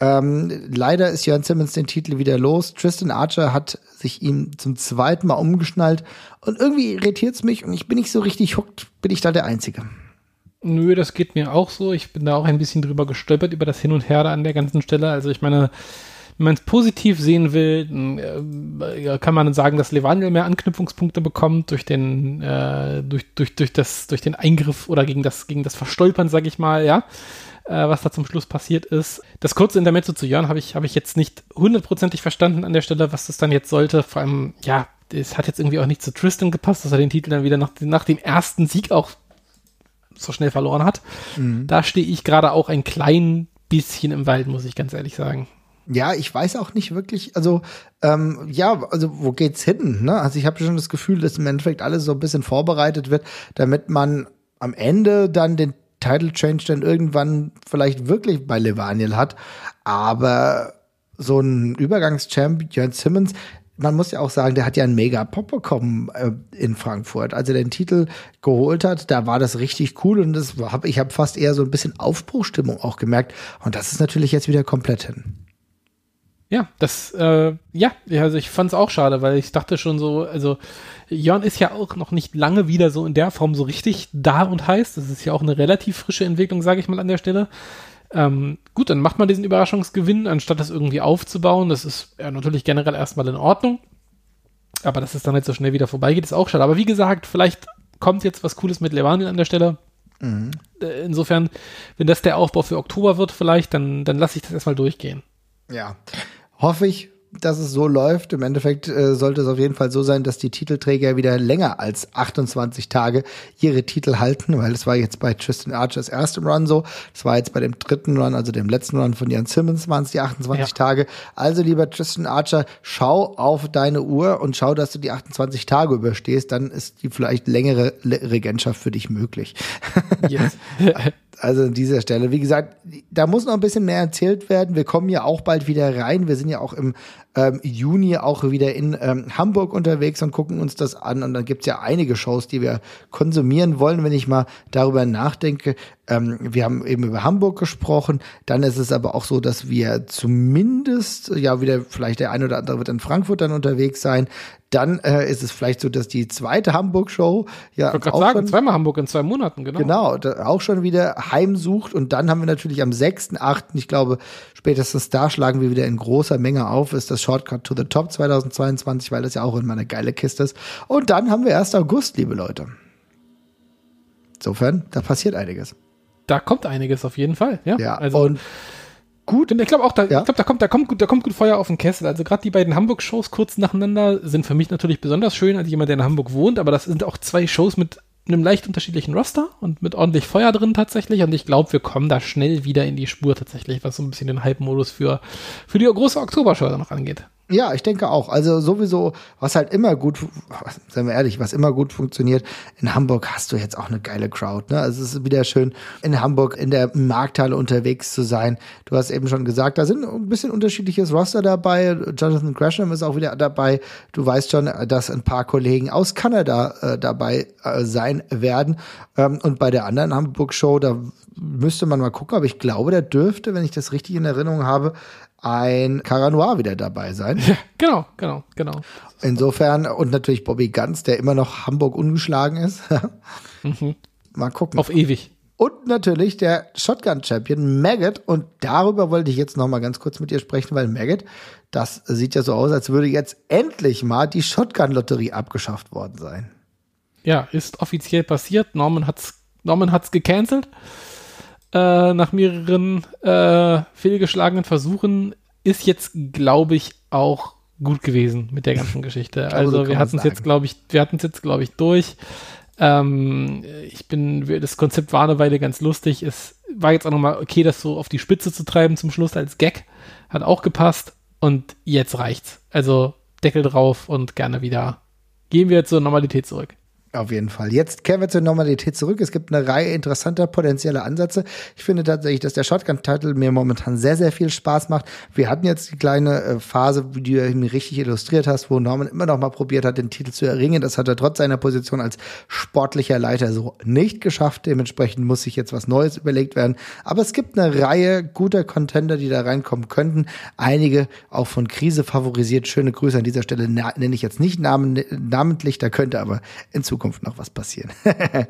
Ähm, leider ist Jörn Simmons den Titel wieder los. Tristan Archer hat sich ihm zum zweiten Mal umgeschnallt und irgendwie irritiert es mich und ich bin nicht so richtig hooked, bin ich da der Einzige. Nö, das geht mir auch so. Ich bin da auch ein bisschen drüber gestolpert über das Hin und Her da an der ganzen Stelle. Also ich meine, wenn man es positiv sehen will, äh, kann man sagen, dass Levaniel mehr Anknüpfungspunkte bekommt durch den, äh, durch, durch, durch, das, durch den Eingriff oder gegen das, gegen das Verstolpern, sag ich mal, ja äh, was da zum Schluss passiert ist. Das kurze Intermezzo zu Jörn habe ich, hab ich jetzt nicht hundertprozentig verstanden an der Stelle, was das dann jetzt sollte. Vor allem, ja, es hat jetzt irgendwie auch nicht zu Tristan gepasst, dass er den Titel dann wieder nach, nach dem ersten Sieg auch so schnell verloren hat. Mhm. Da stehe ich gerade auch ein klein bisschen im Wald, muss ich ganz ehrlich sagen. Ja, ich weiß auch nicht wirklich, also ähm, ja, also wo geht's hin? Ne? Also ich habe schon das Gefühl, dass im Endeffekt alles so ein bisschen vorbereitet wird, damit man am Ende dann den Title Change dann irgendwann vielleicht wirklich bei Levaniel hat. Aber so ein Übergangschamp, Jörn Simmons, man muss ja auch sagen, der hat ja einen mega Pop bekommen äh, in Frankfurt. Als er den Titel geholt hat, da war das richtig cool und das hab, ich habe fast eher so ein bisschen Aufbruchstimmung auch gemerkt. Und das ist natürlich jetzt wieder komplett hin. Ja, das, äh, ja, also ich fand es auch schade, weil ich dachte schon so, also Jörn ist ja auch noch nicht lange wieder so in der Form so richtig da und heiß. Das ist ja auch eine relativ frische Entwicklung, sage ich mal an der Stelle. Ähm, gut, dann macht man diesen Überraschungsgewinn, anstatt das irgendwie aufzubauen. Das ist ja natürlich generell erstmal in Ordnung. Aber dass es dann nicht so schnell wieder vorbeigeht, ist auch schade. Aber wie gesagt, vielleicht kommt jetzt was Cooles mit Levanil an der Stelle. Mhm. Äh, insofern, wenn das der Aufbau für Oktober wird, vielleicht, dann, dann lasse ich das erstmal durchgehen. Ja, hoffe ich, dass es so läuft. Im Endeffekt äh, sollte es auf jeden Fall so sein, dass die Titelträger wieder länger als 28 Tage ihre Titel halten, weil es war jetzt bei Tristan Archers erstem Run so. Es war jetzt bei dem dritten Run, also dem letzten Run von Jan Simmons, waren es die 28 ja. Tage. Also lieber Tristan Archer, schau auf deine Uhr und schau, dass du die 28 Tage überstehst. Dann ist die vielleicht längere Regentschaft für dich möglich. Yes. also an dieser Stelle. Wie gesagt, da muss noch ein bisschen mehr erzählt werden. Wir kommen ja auch bald wieder rein. Wir sind ja auch im ähm, Juni auch wieder in ähm, Hamburg unterwegs und gucken uns das an. Und dann gibt's ja einige Shows, die wir konsumieren wollen, wenn ich mal darüber nachdenke. Ähm, wir haben eben über Hamburg gesprochen. Dann ist es aber auch so, dass wir zumindest, ja, wieder vielleicht der eine oder andere wird in Frankfurt dann unterwegs sein. Dann äh, ist es vielleicht so, dass die zweite Hamburg-Show ja ich auch sagen, schon, zweimal Hamburg in zwei Monaten, genau. Genau, auch schon wieder heimsucht. Und dann haben wir natürlich am 6.8., ich glaube, spätestens da schlagen wir wieder in großer Menge auf, ist das Shortcut to the Top 2022, weil das ja auch immer eine geile Kiste ist. Und dann haben wir 1. August, liebe Leute. Insofern, da passiert einiges. Da kommt einiges auf jeden Fall, ja. Ja, also, und gut. Und ich glaube auch, da, ja. ich glaube, da kommt, da kommt gut, da kommt gut Feuer auf den Kessel. Also gerade die beiden Hamburg-Shows kurz nacheinander sind für mich natürlich besonders schön als jemand, der in Hamburg wohnt, aber das sind auch zwei Shows mit einem leicht unterschiedlichen Roster und mit ordentlich Feuer drin tatsächlich. Und ich glaube, wir kommen da schnell wieder in die Spur tatsächlich, was so ein bisschen den Hype-Modus für, für die große Oktobershow noch angeht. Ja, ich denke auch. Also sowieso, was halt immer gut, seien wir ehrlich, was immer gut funktioniert, in Hamburg hast du jetzt auch eine geile Crowd. Ne? Also es ist wieder schön, in Hamburg in der Markthalle unterwegs zu sein. Du hast eben schon gesagt, da sind ein bisschen unterschiedliches Roster dabei. Jonathan Gresham ist auch wieder dabei. Du weißt schon, dass ein paar Kollegen aus Kanada äh, dabei äh, sein werden. Ähm, und bei der anderen Hamburg-Show, da müsste man mal gucken, aber ich glaube, der dürfte, wenn ich das richtig in Erinnerung habe, ein Caranoir wieder dabei sein. Ja, genau, genau, genau. Insofern, und natürlich Bobby Ganz, der immer noch Hamburg ungeschlagen ist. mhm. Mal gucken. Auf ewig. Und natürlich der Shotgun-Champion Maggot. Und darüber wollte ich jetzt noch mal ganz kurz mit dir sprechen, weil Maggot, das sieht ja so aus, als würde jetzt endlich mal die Shotgun-Lotterie abgeschafft worden sein. Ja, ist offiziell passiert. Norman hat's, Norman hat's gecancelt äh, nach mehreren äh, fehlgeschlagenen Versuchen ist jetzt, glaube ich, auch gut gewesen mit der ganzen Geschichte. Glaube, also wir hatten es jetzt, glaube ich, wir hatten es jetzt, glaube ich, durch. Ähm, ich bin, das Konzept war eine Weile ganz lustig. Es war jetzt auch nochmal okay, das so auf die Spitze zu treiben zum Schluss als Gag. Hat auch gepasst. Und jetzt reicht's. Also Deckel drauf und gerne wieder. Gehen wir zur Normalität zurück. Auf jeden Fall. Jetzt kehren wir zur Normalität zurück. Es gibt eine Reihe interessanter potenzieller Ansätze. Ich finde tatsächlich, dass der Shotgun-Title mir momentan sehr, sehr viel Spaß macht. Wir hatten jetzt die kleine äh, Phase, wie du mir richtig illustriert hast, wo Norman immer noch mal probiert hat, den Titel zu erringen. Das hat er trotz seiner Position als sportlicher Leiter so nicht geschafft. Dementsprechend muss sich jetzt was Neues überlegt werden. Aber es gibt eine Reihe guter Contender, die da reinkommen könnten. Einige auch von Krise favorisiert. Schöne Grüße an dieser Stelle nenne ich jetzt nicht namentlich, da könnte aber in Zukunft Zukunft noch was passieren.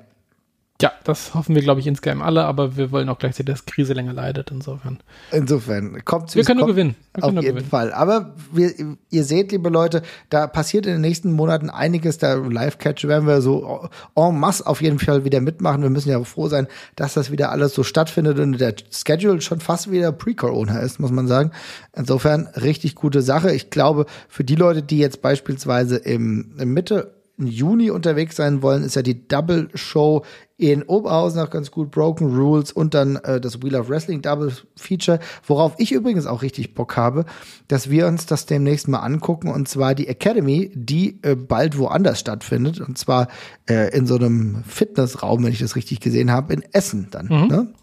ja, das hoffen wir, glaube ich, insgeheim alle, aber wir wollen auch gleichzeitig, dass Krise länger leidet, insofern. Insofern, kommt Wir können nur gewinnen. Wir auf jeden gewinnen. Fall. Aber wir, ihr seht, liebe Leute, da passiert in den nächsten Monaten einiges. Da Live-Catch werden wir so en masse auf jeden Fall wieder mitmachen. Wir müssen ja froh sein, dass das wieder alles so stattfindet und der Schedule schon fast wieder Pre-Corona ist, muss man sagen. Insofern richtig gute Sache. Ich glaube, für die Leute, die jetzt beispielsweise im, im Mitte Juni unterwegs sein wollen, ist ja die Double Show in Oberhausen auch ganz gut, Broken Rules und dann äh, das Wheel of Wrestling Double Feature, worauf ich übrigens auch richtig Bock habe, dass wir uns das demnächst mal angucken und zwar die Academy, die äh, bald woanders stattfindet und zwar äh, in so einem Fitnessraum, wenn ich das richtig gesehen habe, in Essen dann. Mhm. Ne?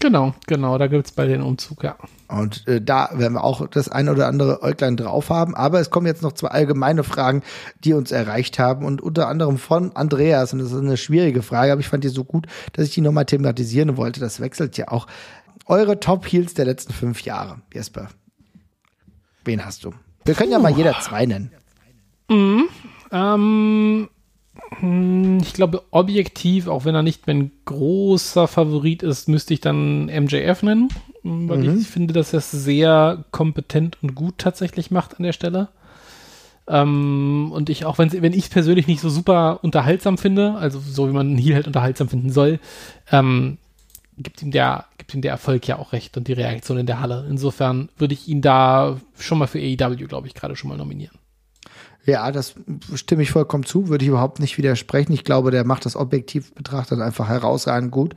Genau, genau, da gibt's bei den Umzug, ja. Und äh, da werden wir auch das eine oder andere Äuglein drauf haben. Aber es kommen jetzt noch zwei allgemeine Fragen, die uns erreicht haben. Und unter anderem von Andreas. Und das ist eine schwierige Frage, aber ich fand die so gut, dass ich die nochmal thematisieren wollte. Das wechselt ja auch. Eure Top-Heels der letzten fünf Jahre, Jesper. Wen hast du? Wir können ja mal jeder zwei nennen. Mhm. Ähm, hm, ich glaube, objektiv, auch wenn er nicht mein großer Favorit ist, müsste ich dann MJF nennen, weil mhm. ich finde, dass er es sehr kompetent und gut tatsächlich macht an der Stelle. Ähm, und ich, auch wenn, ich persönlich nicht so super unterhaltsam finde, also so wie man einen Heal halt unterhaltsam finden soll, ähm, gibt ihm der, gibt ihm der Erfolg ja auch recht und die Reaktion in der Halle. Insofern würde ich ihn da schon mal für AEW, glaube ich, gerade schon mal nominieren. Ja, das stimme ich vollkommen zu, würde ich überhaupt nicht widersprechen. Ich glaube, der macht das objektiv betrachtet einfach herausragend gut.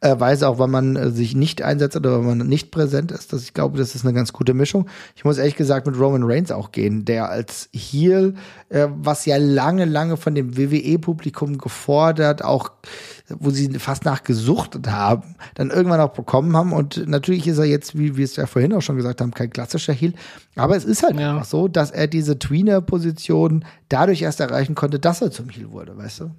Er weiß auch, wann man äh, sich nicht einsetzt oder wenn man nicht präsent ist. Das, ich glaube, das ist eine ganz gute Mischung. Ich muss ehrlich gesagt mit Roman Reigns auch gehen, der als Heel, äh, was ja lange, lange von dem WWE-Publikum gefordert, auch wo sie fast nachgesuchtet haben, dann irgendwann auch bekommen haben. Und natürlich ist er jetzt, wie wir es ja vorhin auch schon gesagt haben, kein klassischer Heel. Aber es ist halt ja. einfach so, dass er diese Tweener-Position dadurch erst erreichen konnte, dass er zum Heel wurde, weißt du?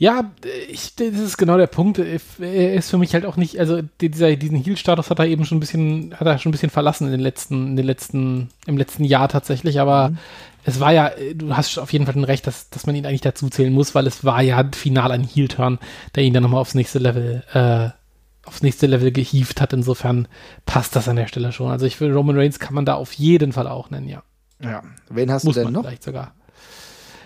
Ja, ich, das ist genau der Punkt. Er ist für mich halt auch nicht, also dieser, diesen Heal-Status hat er eben schon ein bisschen, hat er schon ein bisschen verlassen in den letzten, in den letzten, im letzten Jahr tatsächlich, aber mhm. Es war ja, du hast auf jeden Fall ein Recht, dass, dass man ihn eigentlich dazu zählen muss, weil es war ja final ein Heel-Turn, der ihn dann nochmal aufs nächste Level äh, aufs nächste Level gehievt hat. Insofern passt das an der Stelle schon. Also ich finde, Roman Reigns kann man da auf jeden Fall auch nennen, ja. Ja. Wen hast Muss du denn noch? Vielleicht sogar.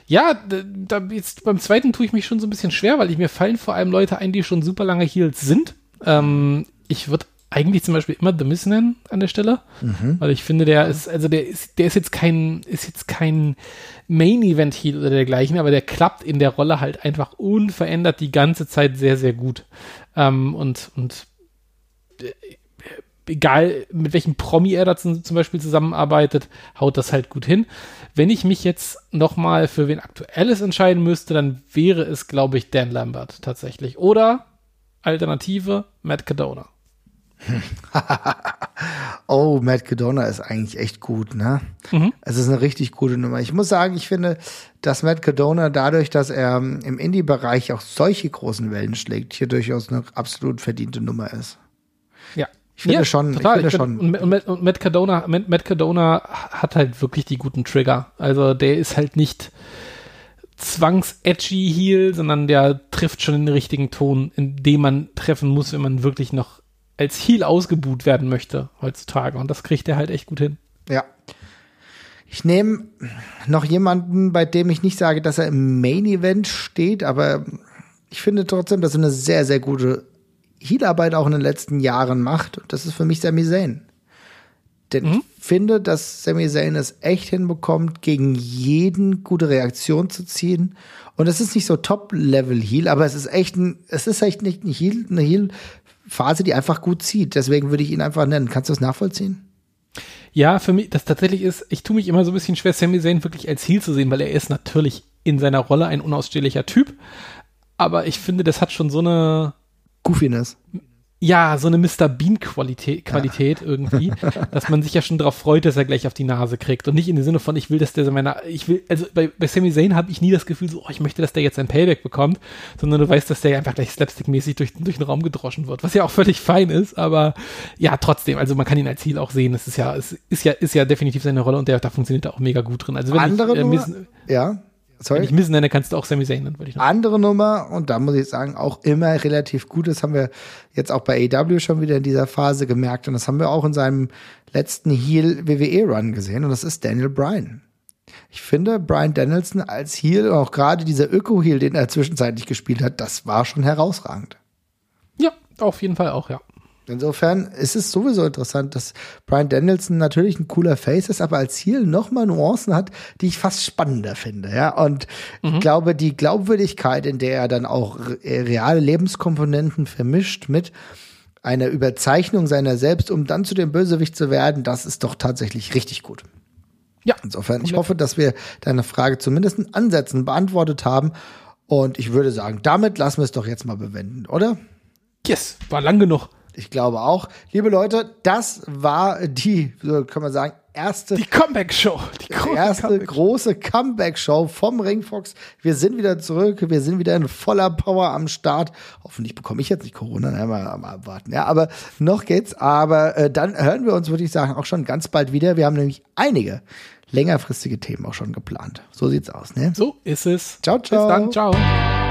Ja, da, jetzt beim zweiten tue ich mich schon so ein bisschen schwer, weil ich, mir fallen vor allem Leute ein, die schon super lange Heels sind. Ähm, ich würde eigentlich zum Beispiel immer The nennen an der Stelle, mhm. weil ich finde, der ist, also der ist, der ist jetzt kein, ist jetzt kein Main Event Heel oder dergleichen, aber der klappt in der Rolle halt einfach unverändert die ganze Zeit sehr, sehr gut. Ähm, und, und äh, egal mit welchem Promi er da zum, zum Beispiel zusammenarbeitet, haut das halt gut hin. Wenn ich mich jetzt nochmal für wen Aktuelles entscheiden müsste, dann wäre es, glaube ich, Dan Lambert tatsächlich. Oder Alternative Matt Cadona. oh, Matt Cadona ist eigentlich echt gut, ne? Mhm. Es ist eine richtig gute Nummer. Ich muss sagen, ich finde, dass Matt Cadona dadurch, dass er im Indie-Bereich auch solche großen Wellen schlägt, hier durchaus eine absolut verdiente Nummer ist. Ja. Ich finde ja, schon, total. ich finde ich schon. Und, und, und Matt Cadona, Matt, Matt Cadona hat halt wirklich die guten Trigger. Also der ist halt nicht zwangs-edgy Heal, sondern der trifft schon den richtigen Ton, in dem man treffen muss, wenn man wirklich noch als Heal ausgebuht werden möchte heutzutage. Und das kriegt er halt echt gut hin. Ja. Ich nehme noch jemanden, bei dem ich nicht sage, dass er im Main Event steht, aber ich finde trotzdem, dass er eine sehr, sehr gute Heal-Arbeit auch in den letzten Jahren macht. Und das ist für mich Sami Zayn. Denn mhm. ich finde, dass Sami Zayn es echt hinbekommt, gegen jeden gute Reaktion zu ziehen. Und es ist nicht so Top-Level-Heal, aber es ist echt ein, es ist echt nicht ein Heal, eine Heal-Phase, die einfach gut zieht. Deswegen würde ich ihn einfach nennen. Kannst du das nachvollziehen? Ja, für mich, das tatsächlich ist, ich tue mich immer so ein bisschen schwer, Sami Zayn wirklich als Heal zu sehen, weil er ist natürlich in seiner Rolle ein unausstehlicher Typ. Aber ich finde, das hat schon so eine, Goofiness. Ja, so eine Mr. Bean-Qualität Qualität ja. irgendwie, dass man sich ja schon darauf freut, dass er gleich auf die Nase kriegt. Und nicht in dem Sinne von, ich will, dass der so meine, ich will, also bei, bei Sami Zayn habe ich nie das Gefühl, so, oh, ich möchte, dass der jetzt ein Payback bekommt, sondern du weißt, dass der einfach gleich slapstick-mäßig durch, durch den Raum gedroschen wird, was ja auch völlig fein ist, aber ja, trotzdem, also man kann ihn als Ziel auch sehen. Es ist ja, es ist ja, ist ja definitiv seine Rolle und der, da funktioniert er auch mega gut drin. Also wenn Andere ich, äh, Miss, ja. Sorry? Wenn ich Miss nenne, kannst du auch Sami Zayn nennen, würde ich noch. Andere Nummer, und da muss ich sagen, auch immer relativ gut. Das haben wir jetzt auch bei AW schon wieder in dieser Phase gemerkt. Und das haben wir auch in seinem letzten Heel WWE Run gesehen. Und das ist Daniel Bryan. Ich finde, Brian Danielson als Heel, auch gerade dieser Öko-Heel, den er zwischenzeitlich gespielt hat, das war schon herausragend. Ja, auf jeden Fall auch, ja. Insofern ist es sowieso interessant, dass Brian Danielson natürlich ein cooler Face ist, aber als Ziel nochmal Nuancen hat, die ich fast spannender finde. Ja, und mhm. ich glaube, die Glaubwürdigkeit, in der er dann auch reale Lebenskomponenten vermischt mit einer Überzeichnung seiner selbst, um dann zu dem Bösewicht zu werden, das ist doch tatsächlich richtig gut. Ja. Insofern, ich hoffe, dass wir deine Frage zumindest in Ansätzen beantwortet haben. Und ich würde sagen, damit lassen wir es doch jetzt mal bewenden, oder? Yes, war lang genug. Ich glaube auch. Liebe Leute, das war die, so kann man sagen, erste. Die Comeback-Show. Die erste Comeback große Comeback-Show vom Ringfox. Wir sind wieder zurück. Wir sind wieder in voller Power am Start. Hoffentlich bekomme ich jetzt nicht Corona. Ja, mal, mal abwarten. Ja, aber noch geht's. Aber äh, dann hören wir uns, würde ich sagen, auch schon ganz bald wieder. Wir haben nämlich einige längerfristige Themen auch schon geplant. So sieht's aus, ne? So ist es. Ciao, ciao. Bis dann. Ciao.